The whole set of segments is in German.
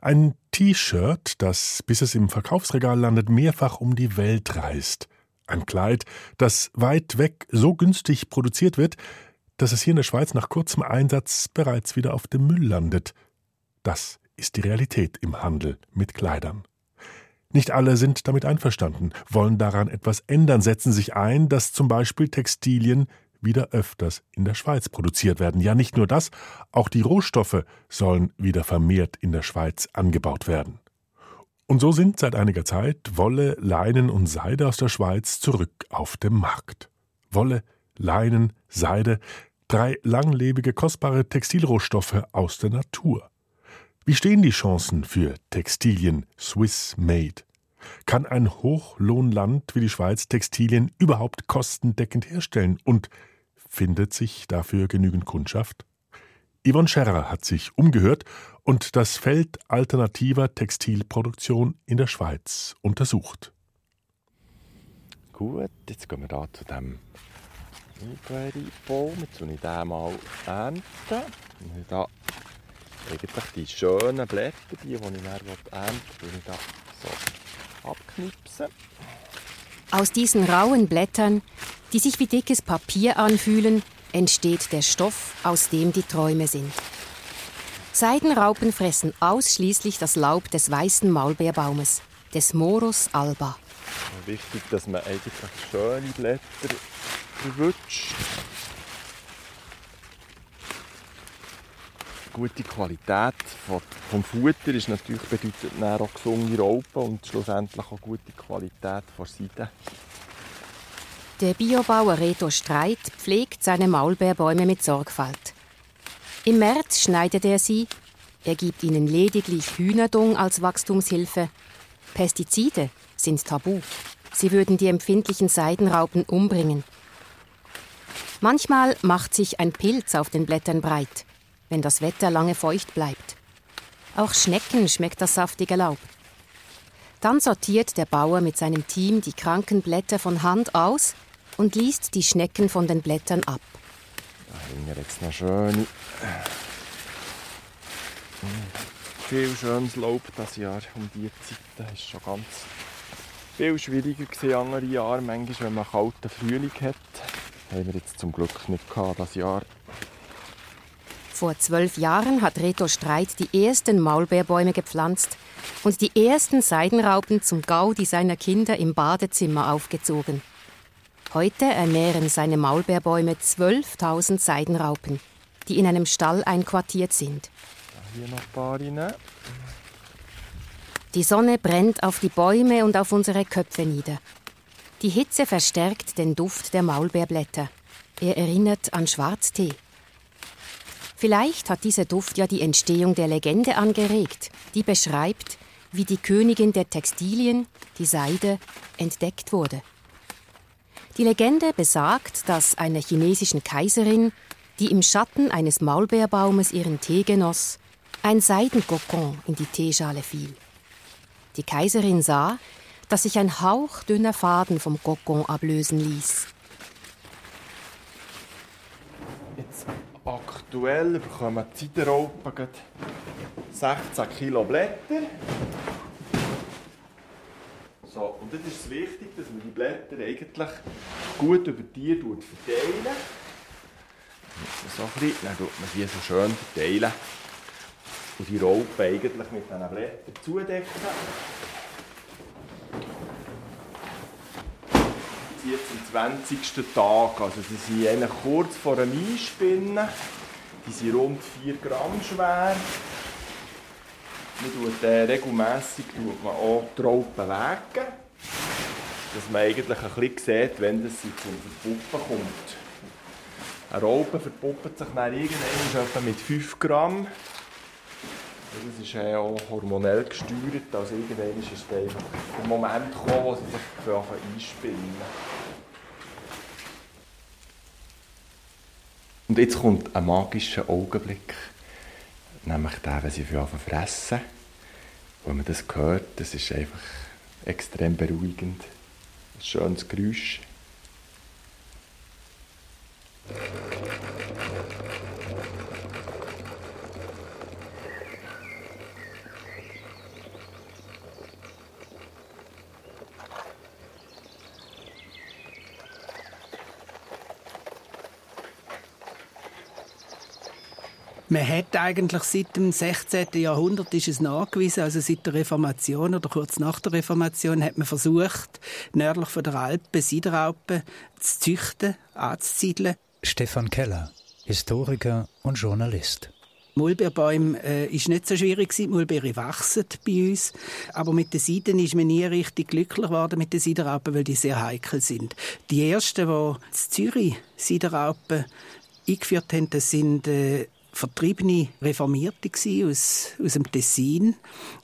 Ein T-Shirt, das, bis es im Verkaufsregal landet, mehrfach um die Welt reist. Ein Kleid, das weit weg so günstig produziert wird, dass es hier in der Schweiz nach kurzem Einsatz bereits wieder auf dem Müll landet. Das ist die Realität im Handel mit Kleidern. Nicht alle sind damit einverstanden, wollen daran etwas ändern, setzen sich ein, dass zum Beispiel Textilien wieder öfters in der Schweiz produziert werden. Ja, nicht nur das, auch die Rohstoffe sollen wieder vermehrt in der Schweiz angebaut werden. Und so sind seit einiger Zeit Wolle, Leinen und Seide aus der Schweiz zurück auf dem Markt. Wolle, Leinen, Seide, drei langlebige, kostbare Textilrohstoffe aus der Natur. Wie stehen die Chancen für Textilien Swiss Made? Kann ein Hochlohnland wie die Schweiz Textilien überhaupt kostendeckend herstellen? Und Findet sich dafür genügend Kundschaft? Yvonne Scherrer hat sich umgehört und das Feld alternativer Textilproduktion in der Schweiz untersucht. Gut, jetzt gehen wir da zu dem Mulberry-Baum. Jetzt will ich den mal ernten. Und da eigentlich die schönen Blätter, die, ich dann ernten will ich da so abknipsen. Aus diesen rauen Blättern die sich wie dickes Papier anfühlen, entsteht der Stoff, aus dem die Träume sind. Seidenraupen fressen ausschließlich das Laub des weißen Maulbeerbaumes, des Morus alba. Wichtig, dass man eigentlich schöne Blätter verwünscht. Gute Qualität vom Futter ist natürlich bedeutet auch gesunde Raupen und schlussendlich auch gute Qualität von Seide. Der Biobauer Reto Streit pflegt seine Maulbeerbäume mit Sorgfalt. Im März schneidet er sie, er gibt ihnen lediglich Hühnerdung als Wachstumshilfe. Pestizide sind tabu. Sie würden die empfindlichen Seidenraupen umbringen. Manchmal macht sich ein Pilz auf den Blättern breit, wenn das Wetter lange feucht bleibt. Auch Schnecken schmeckt das saftige Laub. Dann sortiert der Bauer mit seinem Team die kranken Blätter von Hand aus und liest die Schnecken von den Blättern ab. Da hängen jetzt noch schöne. Viel schönes Laub das Jahr um diese Zeit. Das ist schon ganz viel schwieriger als andere Jahre. Manchmal, wenn man einen kalten Frühling hat, haben wir jetzt zum Glück nicht gehabt, das Jahr. Vor zwölf Jahren hat Reto Streit die ersten Maulbeerbäume gepflanzt und die ersten Seidenraupen zum Gaudi seiner Kinder im Badezimmer aufgezogen. Heute ernähren seine Maulbeerbäume 12.000 Seidenraupen, die in einem Stall einquartiert sind. Hier noch ein paar rein. Die Sonne brennt auf die Bäume und auf unsere Köpfe nieder. Die Hitze verstärkt den Duft der Maulbeerblätter. Er erinnert an Schwarztee. Vielleicht hat dieser Duft ja die Entstehung der Legende angeregt, die beschreibt, wie die Königin der Textilien, die Seide, entdeckt wurde. Die Legende besagt, dass einer chinesischen Kaiserin, die im Schatten eines Maulbeerbaumes ihren Tee genoss, ein Seidenkokon in die Teeschale fiel. Die Kaiserin sah, dass sich ein hauchdünner Faden vom Kokon ablösen ließ. Jetzt aktuell bekommen die Ziderraupen 16 Kilo Blätter. So, und das ist es wichtig, dass man die Blätter eigentlich gut über die verteilen. So bisschen, dann tut man die so schön verteilen. Und die Raupen eigentlich mit diesen Blättern zudecken. Jetzt am 20. Tag, also sie sind kurz vor einem Einspinnen. Die sind rund 4 Gramm schwer. Man tut, äh, regelmässig tut man auch die Raupen wegen, dass man eigentlich ein bisschen sieht, wenn das zum Verpuppen kommt. Eine Raupe verpuppt sich dann irgendwann mit 5 Gramm. Das ist äh, auch hormonell gesteuert, also irgendwann ist der Moment gekommen, wo sie sich einspinnen. Und jetzt kommt ein magischer Augenblick nämlich der, wenn sie anfangen fressen. Wenn man das hört, das ist einfach extrem beruhigend. Ein schönes Geräusch. Man hat eigentlich seit dem 16. Jahrhundert ist es nachgewiesen, also seit der Reformation oder kurz nach der Reformation hat man versucht, nördlich von der Alpen Sideralpen zu züchten, anzusiedeln. Stefan Keller, Historiker und Journalist. Mulbeerbäume äh, ist nicht so schwierig gewesen. Mulbeere wachsen bei uns. Aber mit den Seiden ist man nie richtig glücklich geworden mit den Sideralpen, weil die sehr heikel sind. Die ersten, die in Zürich Sideralpen eingeführt haben, das sind äh, vertriebene Reformierte aus, aus dem Tessin,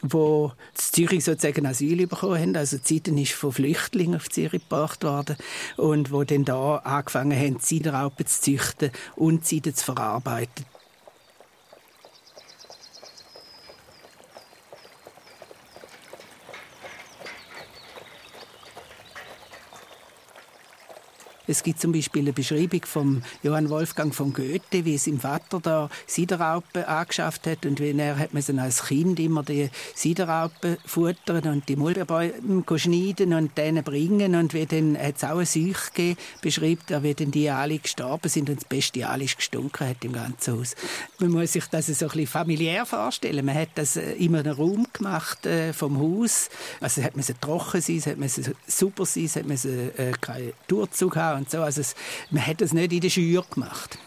wo Zürich sozusagen Asyl bekommen haben. Also die Zeit ist von Flüchtlingen auf Zürich gebracht worden und wo dann da angefangen haben, Sideralpen zu züchten und Seiden zu verarbeiten. Es gibt zum Beispiel eine Beschreibung von Johann Wolfgang von Goethe, wie es im Vater da Siderraupen angeschafft hat und wie er hat man als Kind immer die Siderraupen futtern und die Mulbeerbäume schneiden und denen bringen und wie dann hat es auch eine Seuche gegeben, beschreibt er, wie dann die alle gestorben sind und das Bestialisch gestunken hat im ganzen Haus. Man muss sich das so ein bisschen familiär vorstellen. Man hat das äh, in einem Raum gemacht äh, vom Haus. Also hat man trocken sein, hat man super sein, hat man äh, keinen Durchzug haben und so. Also es, man hat es nicht in der Schür gemacht.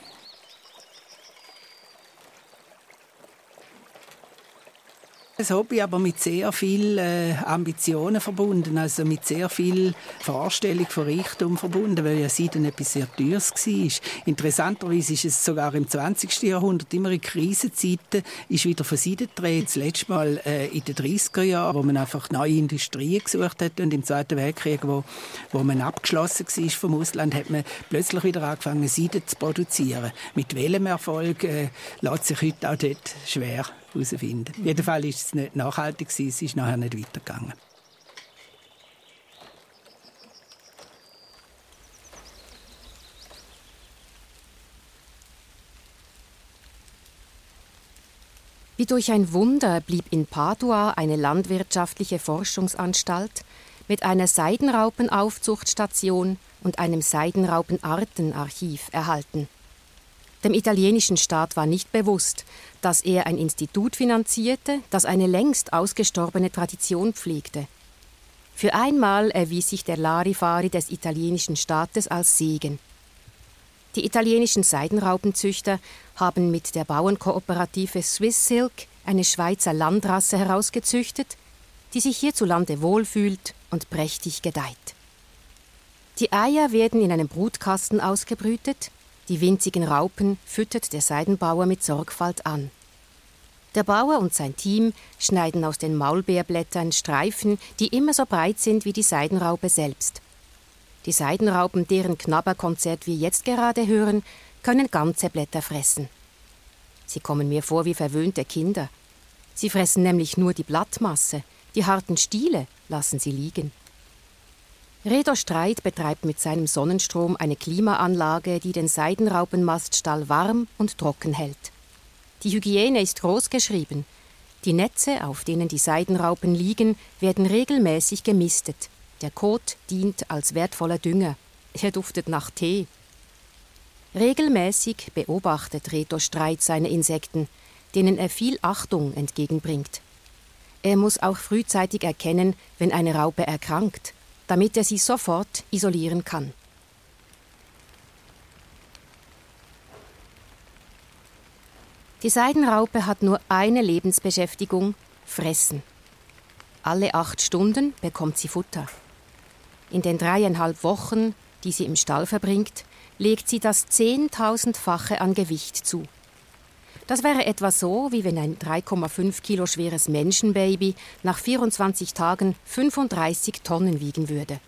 Ein Hobby, aber mit sehr viel äh, Ambitionen verbunden, also mit sehr viel Vorstellung von Reichtum verbunden, weil ja Seiden etwas sehr Teures war. Interessanterweise ist es sogar im 20. Jahrhundert, immer in Krisenzeiten, ist wieder von Seiden gedreht. Das letzte Mal äh, in den 30er Jahren, wo man einfach neue Industrien gesucht hat und im Zweiten Weltkrieg, wo, wo man abgeschlossen war vom Ausland, hat man plötzlich wieder angefangen, Seiden zu produzieren. Mit welchem Erfolg äh, lässt sich heute auch dort schwer herausfinden. Auf jeden Fall ist es nicht nachhaltig, es ist nachher nicht weitergegangen. Wie durch ein Wunder blieb in Padua eine landwirtschaftliche Forschungsanstalt mit einer Seidenraupenaufzuchtstation und einem Seidenraupenartenarchiv erhalten. Dem italienischen Staat war nicht bewusst, dass er ein Institut finanzierte, das eine längst ausgestorbene Tradition pflegte. Für einmal erwies sich der Larifari des italienischen Staates als Segen. Die italienischen Seidenraubenzüchter haben mit der Bauernkooperative Swiss Silk eine Schweizer Landrasse herausgezüchtet, die sich hierzulande wohlfühlt und prächtig gedeiht. Die Eier werden in einem Brutkasten ausgebrütet, die winzigen Raupen füttert der Seidenbauer mit Sorgfalt an. Der Bauer und sein Team schneiden aus den Maulbeerblättern Streifen, die immer so breit sind wie die Seidenraupe selbst. Die Seidenraupen, deren Knabberkonzert wir jetzt gerade hören, können ganze Blätter fressen. Sie kommen mir vor wie verwöhnte Kinder. Sie fressen nämlich nur die Blattmasse, die harten Stiele lassen sie liegen. Redo Streit betreibt mit seinem Sonnenstrom eine Klimaanlage, die den Seidenraupenmaststall warm und trocken hält. Die Hygiene ist groß geschrieben. Die Netze, auf denen die Seidenraupen liegen, werden regelmäßig gemistet. Der Kot dient als wertvoller Dünger. Er duftet nach Tee. Regelmäßig beobachtet Reto Streit seine Insekten, denen er viel Achtung entgegenbringt. Er muss auch frühzeitig erkennen, wenn eine Raupe erkrankt damit er sie sofort isolieren kann. Die Seidenraupe hat nur eine Lebensbeschäftigung Fressen. Alle acht Stunden bekommt sie Futter. In den dreieinhalb Wochen, die sie im Stall verbringt, legt sie das zehntausendfache an Gewicht zu. Das wäre etwa so, wie wenn ein 3,5 Kilo schweres Menschenbaby nach 24 Tagen 35 Tonnen wiegen würde.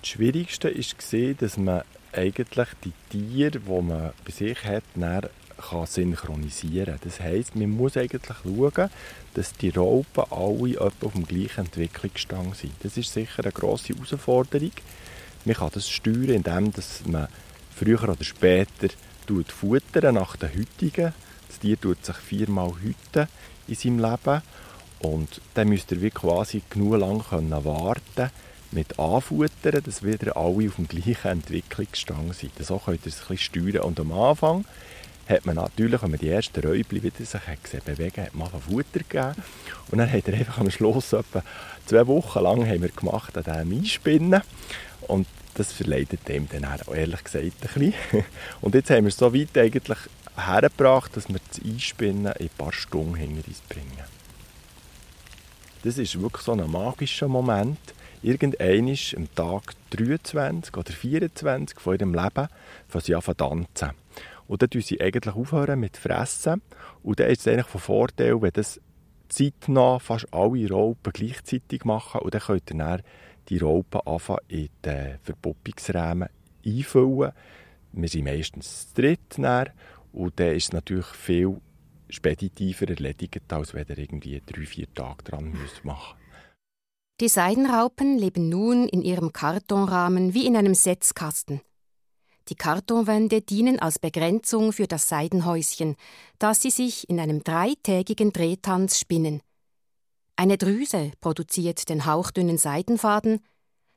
Das Schwierigste war, dass man eigentlich die Tiere, die man bei sich hat, kann synchronisieren. Das heisst, man muss eigentlich schauen, dass die Raupen alle auf dem gleichen Entwicklungsstand sind. Das ist sicher eine grosse Herausforderung. Man kann das steuern, indem man früher oder später futtern nach den heutigen. Das Tier tut sich viermal hüten in seinem Leben. Und dann müsst ihr wie quasi genug lang können warten mit Anfuttern, dass wieder alle auf dem gleichen Entwicklungsstand sind. So könnt ihr es ein bisschen steuern. Und am Anfang hat man natürlich, wenn man die ersten Räubchen wieder sich gesehen, bewegen hat man Futter gegeben. Und dann hat er einfach am Schluss etwa zwei Wochen lang haben wir gemacht an diesem Einspinnen. Und das verleidet dem dann auch, ehrlich gesagt ein bisschen. Und jetzt haben wir es so weit eigentlich hergebracht, dass wir das Einspinnen in ein paar Stunden hinter uns bringen. Das ist wirklich so ein magischer Moment. Irgendwann ist am Tag 23 oder 24 von ihrem Leben von sie an tanzen. Und dann sie eigentlich aufhören mit Fressen. Und dann ist es eigentlich von Vorteil, wenn das zeitnah fast alle Raupen gleichzeitig machen. Und dann könnt ihr dann die Raupen anfangen in den Verpuppungsräumen einfüllen. Wir sind meistens zu dritt. Dann. Und dann ist es natürlich viel speditiver erledigt, als wenn ihr irgendwie drei, vier Tage dran müsst machen Die Seidenraupen leben nun in ihrem Kartonrahmen wie in einem Setzkasten. Die Kartonwände dienen als Begrenzung für das Seidenhäuschen, das sie sich in einem dreitägigen Drehtanz spinnen. Eine Drüse produziert den hauchdünnen Seidenfaden,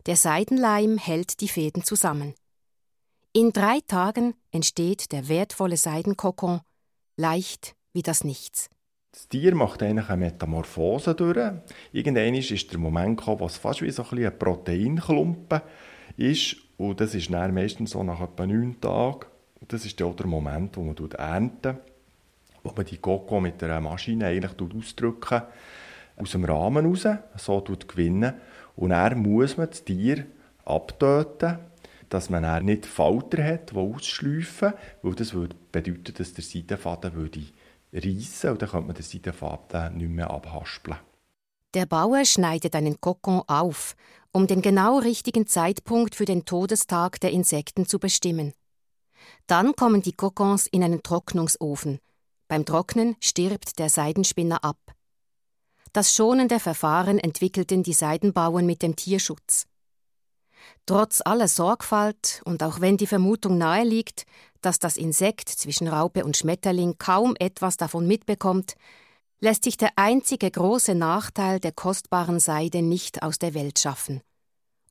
der Seidenleim hält die Fäden zusammen. In drei Tagen entsteht der wertvolle Seidenkokon, leicht wie das Nichts. Das Tier macht eigentlich eine Metamorphose durch. Irgendwann ist der Moment gekommen, wo es fast wie so ein, ein Proteinklumpen ist und das ist dann meistens so nach etwa neun Tagen. Das ist der Moment, wo man ernten wo man die Koko mit einer Maschine eigentlich ausdrücken, aus dem Rahmen raus, so gewinnen. Und dann muss man das Tier abtöten, dass man nicht Falter hat, die ausschleifen, weil das würde bedeuten, dass der Seidenfaden würde reissen und dann könnte man den Seidenfaden nicht mehr abhaspeln. Der Bauer schneidet einen Kokon auf um den genau richtigen Zeitpunkt für den Todestag der Insekten zu bestimmen. Dann kommen die Kokons in einen Trocknungsofen. Beim Trocknen stirbt der Seidenspinner ab. Das schonende Verfahren entwickelten die Seidenbauern mit dem Tierschutz. Trotz aller Sorgfalt und auch wenn die Vermutung nahe liegt, dass das Insekt zwischen Raupe und Schmetterling kaum etwas davon mitbekommt, lässt sich der einzige große Nachteil der kostbaren Seide nicht aus der Welt schaffen.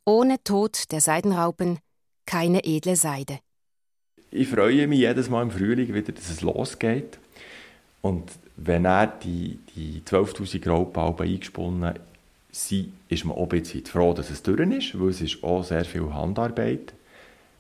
Ohne Tod der Seidenraupen keine edle Seide. Ich freue mich jedes Mal im Frühling wieder, dass es losgeht. Und wenn er die, die 12.000 Raupen eingesponnen sind, ist man auch ein bisschen froh, dass es durch ist, weil es ist auch sehr viel Handarbeit.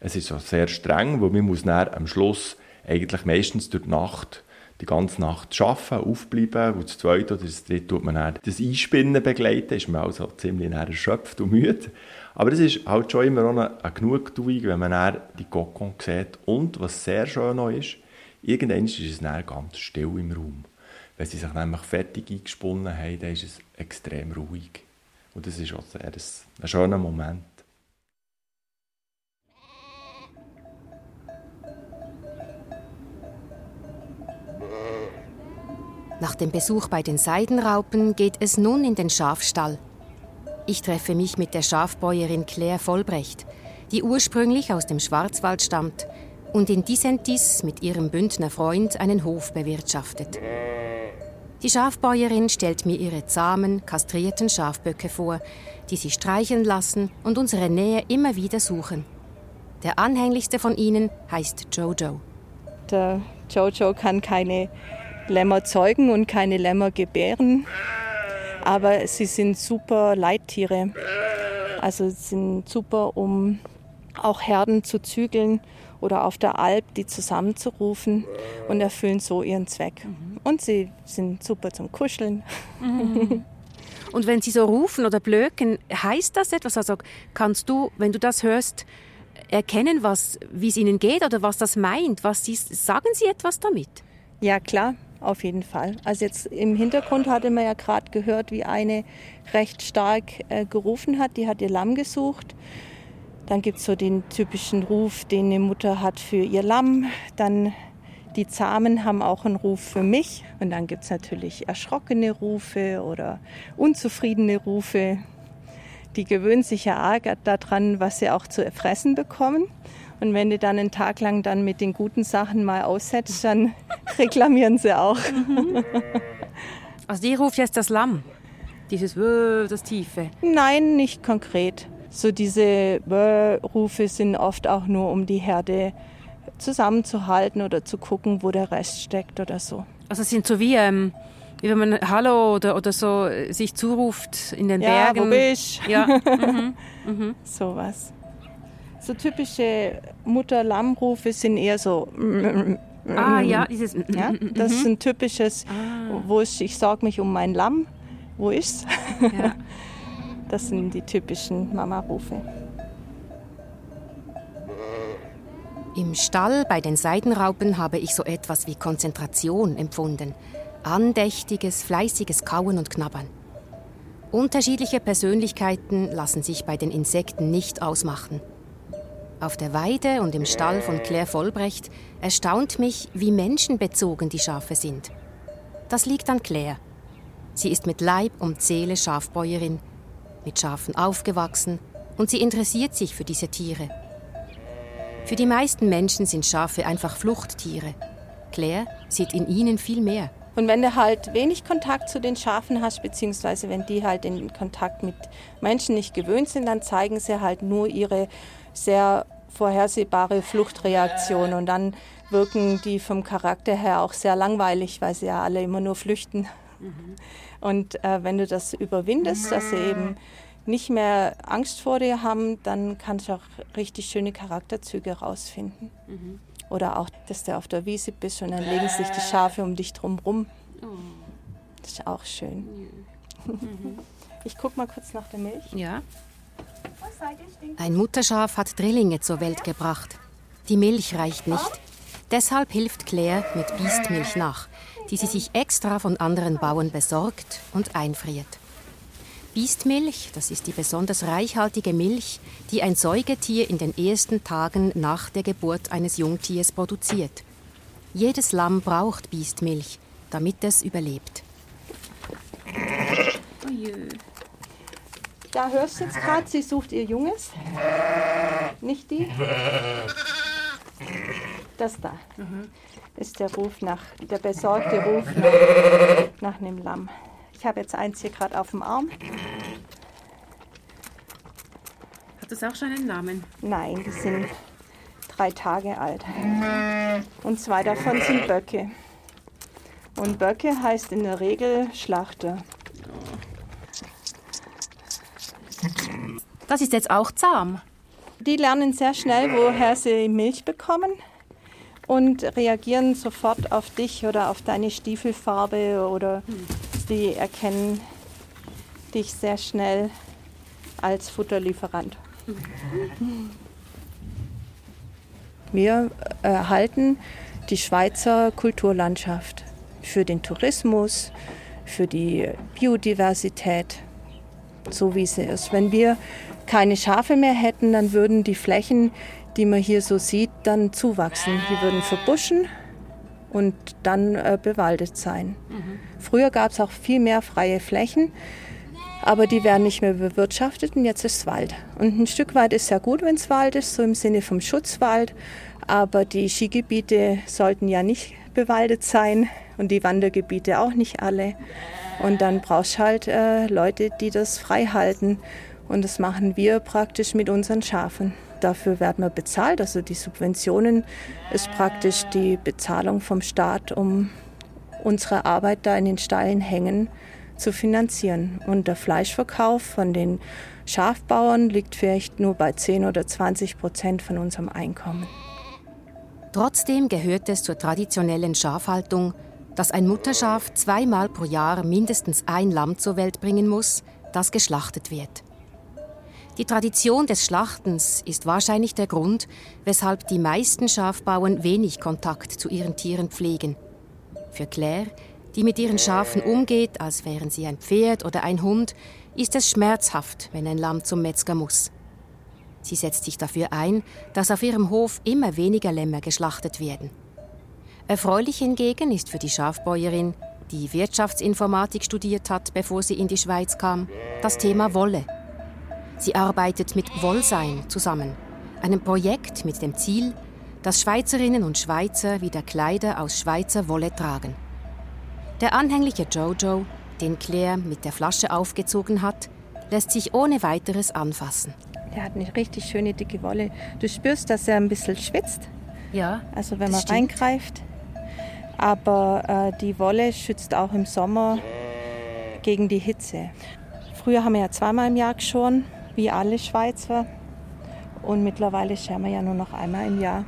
Es ist auch sehr streng, weil man muss am Schluss eigentlich meistens durch die Nacht die ganze Nacht arbeiten, aufbleiben. Und das zweite oder das dritte tut man dann das Einspinnen begleiten. Ist man also ziemlich erschöpft und müde. Aber es ist halt schon immer eine, eine Genugtuung, wenn man dann die Kokon sieht. Und was sehr schön noch ist, irgendwann ist es dann ganz still im Raum. Wenn sie sich nämlich fertig eingesponnen haben, dann ist es extrem ruhig. Und das ist auch sehr ein, ein schöner Moment. Nach dem Besuch bei den Seidenraupen geht es nun in den Schafstall. Ich treffe mich mit der Schafbäuerin Claire Vollbrecht, die ursprünglich aus dem Schwarzwald stammt und in Dissentis mit ihrem Bündner Freund einen Hof bewirtschaftet. Die Schafbäuerin stellt mir ihre zahmen, kastrierten Schafböcke vor, die sie streicheln lassen und unsere Nähe immer wieder suchen. Der anhänglichste von ihnen heißt Jojo. Der Jojo kann keine Lämmer zeugen und keine Lämmer gebären aber sie sind super Leittiere. Also sind super, um auch Herden zu zügeln oder auf der Alp die zusammenzurufen und erfüllen so ihren Zweck. Und sie sind super zum Kuscheln. Und wenn sie so rufen oder blöken, heißt das etwas? Also kannst du, wenn du das hörst, erkennen, was, wie es ihnen geht oder was das meint? Was sie, sagen sie etwas damit? Ja, klar auf jeden Fall. Also jetzt im Hintergrund hatte man ja gerade gehört, wie eine recht stark äh, gerufen hat. Die hat ihr Lamm gesucht. Dann gibt es so den typischen Ruf, den eine Mutter hat für ihr Lamm. Dann die Zahmen haben auch einen Ruf für mich. Und dann gibt es natürlich erschrockene Rufe oder unzufriedene Rufe. Die gewöhnen sich ja arg daran, was sie auch zu fressen bekommen. Und wenn du dann einen Tag lang dann mit den guten Sachen mal aussetzt, dann reklamieren sie auch. Mhm. Also die ruft jetzt das Lamm, dieses das Tiefe? Nein, nicht konkret. So diese Wö-Rufe sind oft auch nur, um die Herde zusammenzuhalten oder zu gucken, wo der Rest steckt oder so. Also es sind so wie, ähm, wie wenn man Hallo oder, oder so sich zuruft in den ja, Bergen. Wo bist? Ja, mhm. Mhm. sowas. So typische Mutter-Lamm-Rufe sind eher so. Ah ja, dieses. Ja, das ist ein typisches, ah. wo ich, ich sorge mich um mein Lamm. Wo ist's? Ja. Das sind die typischen Mama-Rufe. Im Stall bei den Seidenraupen habe ich so etwas wie Konzentration empfunden. Andächtiges, fleißiges Kauen und Knabbern. Unterschiedliche Persönlichkeiten lassen sich bei den Insekten nicht ausmachen. Auf der Weide und im Stall von Claire Vollbrecht erstaunt mich, wie menschenbezogen die Schafe sind. Das liegt an Claire. Sie ist mit Leib und Seele Schafbäuerin, mit Schafen aufgewachsen und sie interessiert sich für diese Tiere. Für die meisten Menschen sind Schafe einfach Fluchttiere. Claire sieht in ihnen viel mehr. Und wenn du halt wenig Kontakt zu den Schafen hast, beziehungsweise wenn die halt den Kontakt mit Menschen nicht gewöhnt sind, dann zeigen sie halt nur ihre sehr vorhersehbare Fluchtreaktion. Und dann wirken die vom Charakter her auch sehr langweilig, weil sie ja alle immer nur flüchten. Mhm. Und äh, wenn du das überwindest, dass sie eben nicht mehr Angst vor dir haben, dann kannst du auch richtig schöne Charakterzüge rausfinden. Mhm. Oder auch, dass du auf der Wiese bist und dann legen sich die Schafe um dich drum rum. Oh. Das ist auch schön. Mhm. Ich guck mal kurz nach der Milch. Ja. Ein Mutterschaf hat Drillinge zur Welt gebracht. Die Milch reicht nicht. Deshalb hilft Claire mit Biestmilch nach die sie sich extra von anderen Bauern besorgt und einfriert. Biestmilch, das ist die besonders reichhaltige Milch, die ein Säugetier in den ersten Tagen nach der Geburt eines Jungtiers produziert. Jedes Lamm braucht Biestmilch, damit es überlebt. Oh Da hörst du jetzt gerade, sie sucht ihr Junges. Nicht die? Das da. Mhm ist der Ruf nach, der besorgte Ruf nach, nach einem Lamm. Ich habe jetzt eins hier gerade auf dem Arm. Hat das auch schon einen Namen? Nein, die sind drei Tage alt. Und zwei davon sind Böcke. Und Böcke heißt in der Regel Schlachter. Das ist jetzt auch zahm. Die lernen sehr schnell, woher sie Milch bekommen und reagieren sofort auf dich oder auf deine Stiefelfarbe oder sie erkennen dich sehr schnell als Futterlieferant. Wir erhalten die Schweizer Kulturlandschaft für den Tourismus, für die Biodiversität, so wie sie ist. Wenn wir keine Schafe mehr hätten, dann würden die Flächen, die man hier so sieht, dann zuwachsen. Die würden verbuschen und dann äh, bewaldet sein. Mhm. Früher gab es auch viel mehr freie Flächen, aber die werden nicht mehr bewirtschaftet und jetzt ist Wald. Und ein Stück weit ist ja gut, wenn es Wald ist, so im Sinne vom Schutzwald, aber die Skigebiete sollten ja nicht bewaldet sein und die Wandergebiete auch nicht alle. Und dann brauchst du halt äh, Leute, die das frei halten. Und das machen wir praktisch mit unseren Schafen. Dafür werden wir bezahlt. Also die Subventionen ist praktisch die Bezahlung vom Staat, um unsere Arbeit da in den Stallen hängen zu finanzieren. Und der Fleischverkauf von den Schafbauern liegt vielleicht nur bei 10 oder 20 Prozent von unserem Einkommen. Trotzdem gehört es zur traditionellen Schafhaltung, dass ein Mutterschaf zweimal pro Jahr mindestens ein Lamm zur Welt bringen muss, das geschlachtet wird. Die Tradition des Schlachtens ist wahrscheinlich der Grund, weshalb die meisten Schafbauern wenig Kontakt zu ihren Tieren pflegen. Für Claire, die mit ihren Schafen umgeht, als wären sie ein Pferd oder ein Hund, ist es schmerzhaft, wenn ein Lamm zum Metzger muss. Sie setzt sich dafür ein, dass auf ihrem Hof immer weniger Lämmer geschlachtet werden. Erfreulich hingegen ist für die Schafbäuerin, die Wirtschaftsinformatik studiert hat, bevor sie in die Schweiz kam, das Thema Wolle. Sie arbeitet mit Wollsein zusammen, einem Projekt mit dem Ziel, dass Schweizerinnen und Schweizer wieder Kleider aus Schweizer Wolle tragen. Der anhängliche Jojo, den Claire mit der Flasche aufgezogen hat, lässt sich ohne weiteres anfassen. Er hat eine richtig schöne dicke Wolle. Du spürst, dass er ein bisschen schwitzt. Ja. Also wenn man reingreift. Aber äh, die Wolle schützt auch im Sommer gegen die Hitze. Früher haben wir ja zweimal im Jahr geschoren, wie alle Schweizer. Und mittlerweile scheren wir ja nur noch einmal im Jahr.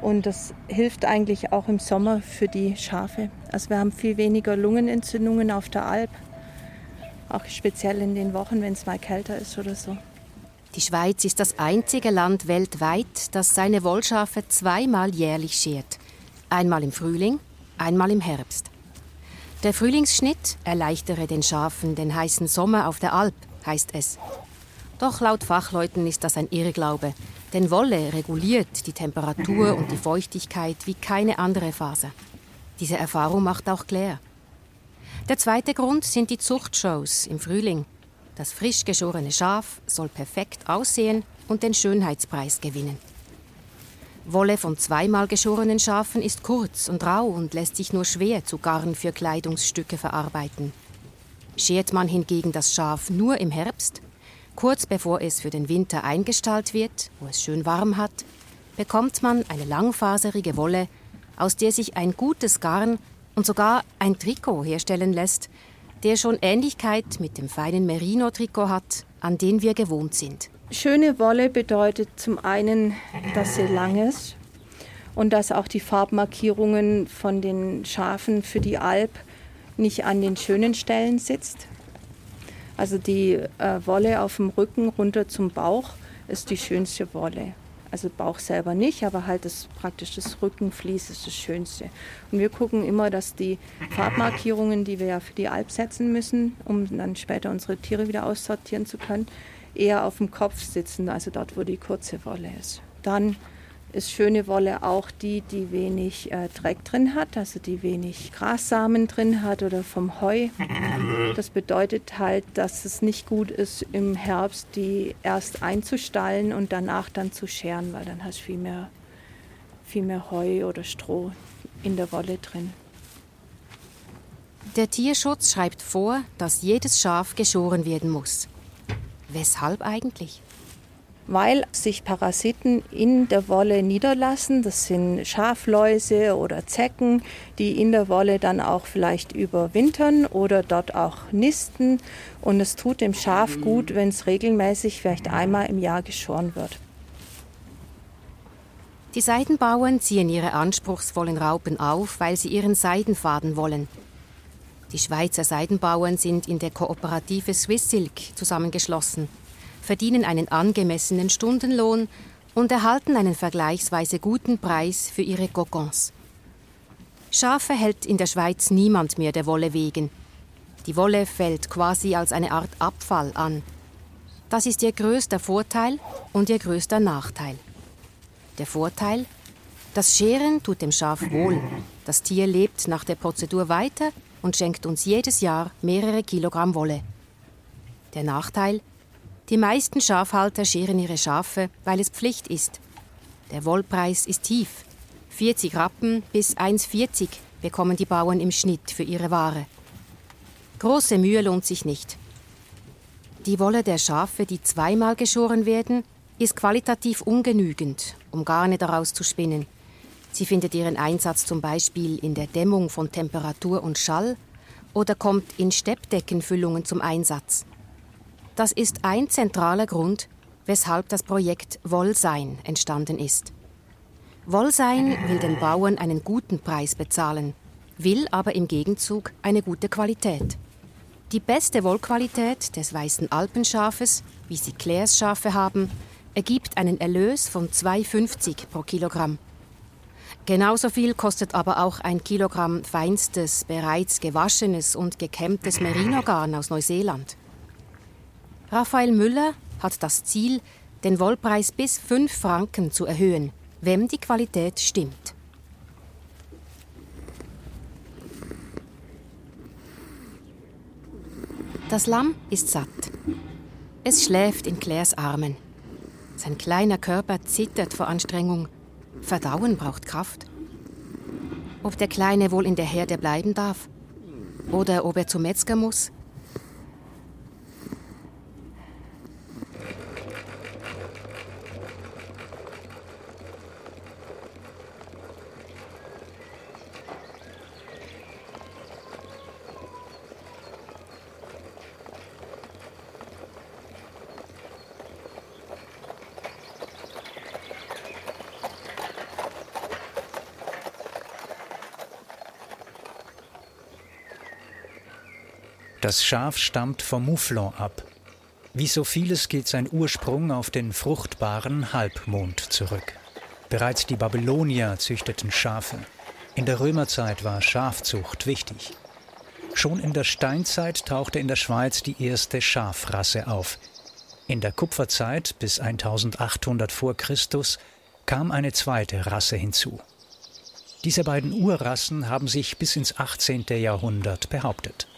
Und das hilft eigentlich auch im Sommer für die Schafe. Also wir haben viel weniger Lungenentzündungen auf der Alp. Auch speziell in den Wochen, wenn es mal kälter ist oder so. Die Schweiz ist das einzige Land weltweit, das seine Wollschafe zweimal jährlich schert. Einmal im Frühling, einmal im Herbst. Der Frühlingsschnitt erleichtere den Schafen den heißen Sommer auf der Alp, heißt es. Doch laut Fachleuten ist das ein Irrglaube, denn Wolle reguliert die Temperatur und die Feuchtigkeit wie keine andere Faser. Diese Erfahrung macht auch Claire. Der zweite Grund sind die Zuchtshows im Frühling. Das frisch geschorene Schaf soll perfekt aussehen und den Schönheitspreis gewinnen. Wolle von zweimal geschorenen Schafen ist kurz und rau und lässt sich nur schwer zu Garn für Kleidungsstücke verarbeiten. Schert man hingegen das Schaf nur im Herbst, Kurz bevor es für den Winter eingestallt wird, wo es schön warm hat, bekommt man eine langfaserige Wolle, aus der sich ein gutes Garn und sogar ein Trikot herstellen lässt, der schon Ähnlichkeit mit dem feinen Merino-Trikot hat, an den wir gewohnt sind. Schöne Wolle bedeutet zum einen, dass sie lang ist und dass auch die Farbmarkierungen von den Schafen für die Alp nicht an den schönen Stellen sitzt, also die äh, Wolle auf dem Rücken runter zum Bauch ist die schönste Wolle. Also Bauch selber nicht, aber halt das praktisch das Rückenvlies ist das Schönste. Und wir gucken immer, dass die Farbmarkierungen, die wir ja für die Alp setzen müssen, um dann später unsere Tiere wieder aussortieren zu können, eher auf dem Kopf sitzen, also dort, wo die kurze Wolle ist. Dann ist schöne Wolle auch die, die wenig äh, Dreck drin hat, also die wenig Grassamen drin hat oder vom Heu. Das bedeutet halt, dass es nicht gut ist, im Herbst die erst einzustallen und danach dann zu scheren, weil dann hast du viel mehr, viel mehr Heu oder Stroh in der Wolle drin. Der Tierschutz schreibt vor, dass jedes Schaf geschoren werden muss. Weshalb eigentlich? Weil sich Parasiten in der Wolle niederlassen. Das sind Schafläuse oder Zecken, die in der Wolle dann auch vielleicht überwintern oder dort auch nisten. Und es tut dem Schaf gut, wenn es regelmäßig vielleicht einmal im Jahr geschoren wird. Die Seidenbauern ziehen ihre anspruchsvollen Raupen auf, weil sie ihren Seidenfaden wollen. Die Schweizer Seidenbauern sind in der Kooperative Swiss Silk zusammengeschlossen verdienen einen angemessenen Stundenlohn und erhalten einen vergleichsweise guten Preis für ihre Gogons. Schafe hält in der Schweiz niemand mehr der Wolle wegen. Die Wolle fällt quasi als eine Art Abfall an. Das ist ihr größter Vorteil und ihr größter Nachteil. Der Vorteil? Das Scheren tut dem Schaf wohl. Das Tier lebt nach der Prozedur weiter und schenkt uns jedes Jahr mehrere Kilogramm Wolle. Der Nachteil? Die meisten Schafhalter scheren ihre Schafe, weil es Pflicht ist. Der Wollpreis ist tief. 40 Rappen bis 1,40 bekommen die Bauern im Schnitt für ihre Ware. Große Mühe lohnt sich nicht. Die Wolle der Schafe, die zweimal geschoren werden, ist qualitativ ungenügend, um Garne daraus zu spinnen. Sie findet ihren Einsatz zum Beispiel in der Dämmung von Temperatur und Schall oder kommt in Steppdeckenfüllungen zum Einsatz. Das ist ein zentraler Grund, weshalb das Projekt Wollsein entstanden ist. Wollsein will den Bauern einen guten Preis bezahlen, will aber im Gegenzug eine gute Qualität. Die beste Wollqualität des weißen Alpenschafes, wie sie Claires Schafe haben, ergibt einen Erlös von 2,50 pro Kilogramm. Genauso viel kostet aber auch ein Kilogramm feinstes, bereits gewaschenes und gekämmtes Merinogarn aus Neuseeland. Raphael Müller hat das Ziel, den Wollpreis bis 5 Franken zu erhöhen, wenn die Qualität stimmt. Das Lamm ist satt. Es schläft in Claires Armen. Sein kleiner Körper zittert vor Anstrengung. Verdauen braucht Kraft. Ob der Kleine wohl in der Herde bleiben darf? Oder ob er zum Metzger muss? Das Schaf stammt vom Mouflon ab. Wie so vieles geht sein Ursprung auf den fruchtbaren Halbmond zurück. Bereits die Babylonier züchteten Schafe. In der Römerzeit war Schafzucht wichtig. Schon in der Steinzeit tauchte in der Schweiz die erste Schafrasse auf. In der Kupferzeit bis 1800 vor Christus kam eine zweite Rasse hinzu. Diese beiden Urrassen haben sich bis ins 18. Jahrhundert behauptet.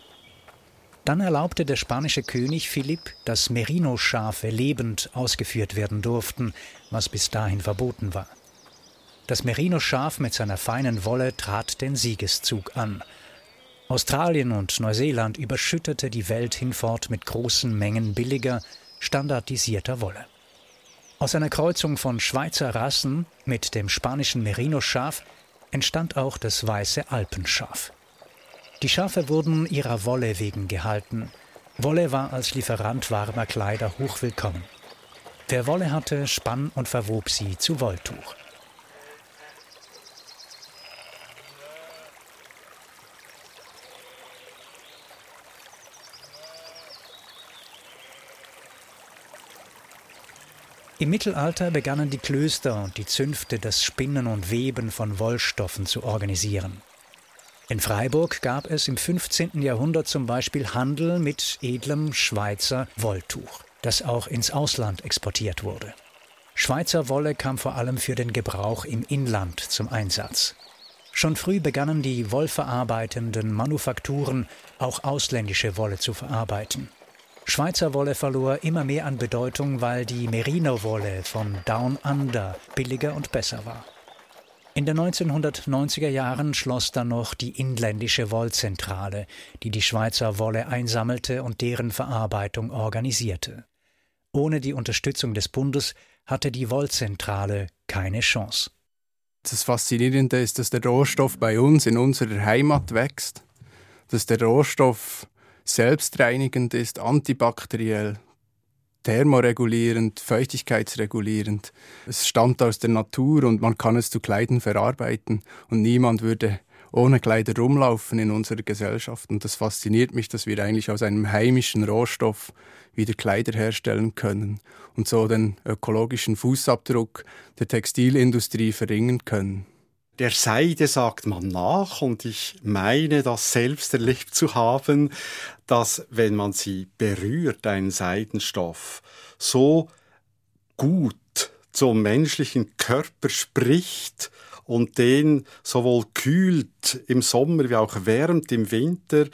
Dann erlaubte der spanische König Philipp, dass Merino-Schafe lebend ausgeführt werden durften, was bis dahin verboten war. Das Merino-Schaf mit seiner feinen Wolle trat den Siegeszug an. Australien und Neuseeland überschüttete die Welt hinfort mit großen Mengen billiger, standardisierter Wolle. Aus einer Kreuzung von Schweizer Rassen mit dem spanischen Merino-Schaf entstand auch das weiße Alpenschaf. Die Schafe wurden ihrer Wolle wegen gehalten. Wolle war als Lieferant warmer Kleider hochwillkommen. Wer Wolle hatte, spann und verwob sie zu Wolltuch. Im Mittelalter begannen die Klöster und die Zünfte das Spinnen und Weben von Wollstoffen zu organisieren. In Freiburg gab es im 15. Jahrhundert zum Beispiel Handel mit edlem Schweizer Wolltuch, das auch ins Ausland exportiert wurde. Schweizer Wolle kam vor allem für den Gebrauch im Inland zum Einsatz. Schon früh begannen die wollverarbeitenden Manufakturen auch ausländische Wolle zu verarbeiten. Schweizer Wolle verlor immer mehr an Bedeutung, weil die Merino-Wolle von Down Under billiger und besser war. In den 1990er Jahren schloss dann noch die inländische Wollzentrale, die die Schweizer Wolle einsammelte und deren Verarbeitung organisierte. Ohne die Unterstützung des Bundes hatte die Wollzentrale keine Chance. Das Faszinierende ist, dass der Rohstoff bei uns in unserer Heimat wächst, dass der Rohstoff selbstreinigend ist, antibakteriell, thermoregulierend, feuchtigkeitsregulierend. Es stammt aus der Natur und man kann es zu Kleidern verarbeiten und niemand würde ohne Kleider rumlaufen in unserer Gesellschaft. Und das fasziniert mich, dass wir eigentlich aus einem heimischen Rohstoff wieder Kleider herstellen können und so den ökologischen Fußabdruck der Textilindustrie verringern können. Der Seide sagt man nach und ich meine, das selbst erlebt zu haben, dass wenn man sie berührt, einen Seidenstoff, so gut zum menschlichen Körper spricht und den sowohl kühlt im Sommer wie auch wärmt im Winter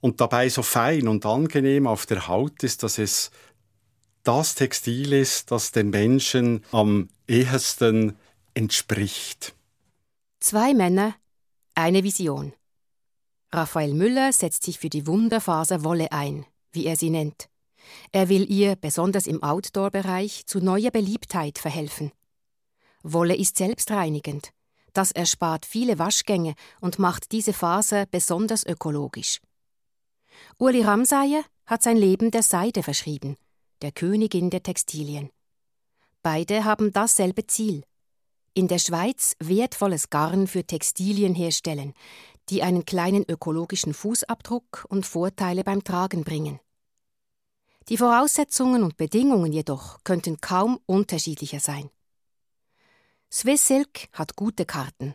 und dabei so fein und angenehm auf der Haut ist, dass es das Textil ist, das den Menschen am ehesten entspricht. Zwei Männer, eine Vision. Raphael Müller setzt sich für die Wunderfaser Wolle ein, wie er sie nennt. Er will ihr, besonders im Outdoor-Bereich, zu neuer Beliebtheit verhelfen. Wolle ist selbstreinigend. Das erspart viele Waschgänge und macht diese Faser besonders ökologisch. Uli Ramsayer hat sein Leben der Seide verschrieben, der Königin der Textilien. Beide haben dasselbe Ziel, in der Schweiz wertvolles Garn für Textilien herstellen, die einen kleinen ökologischen Fußabdruck und Vorteile beim Tragen bringen. Die Voraussetzungen und Bedingungen jedoch könnten kaum unterschiedlicher sein. Swiss Silk hat gute Karten.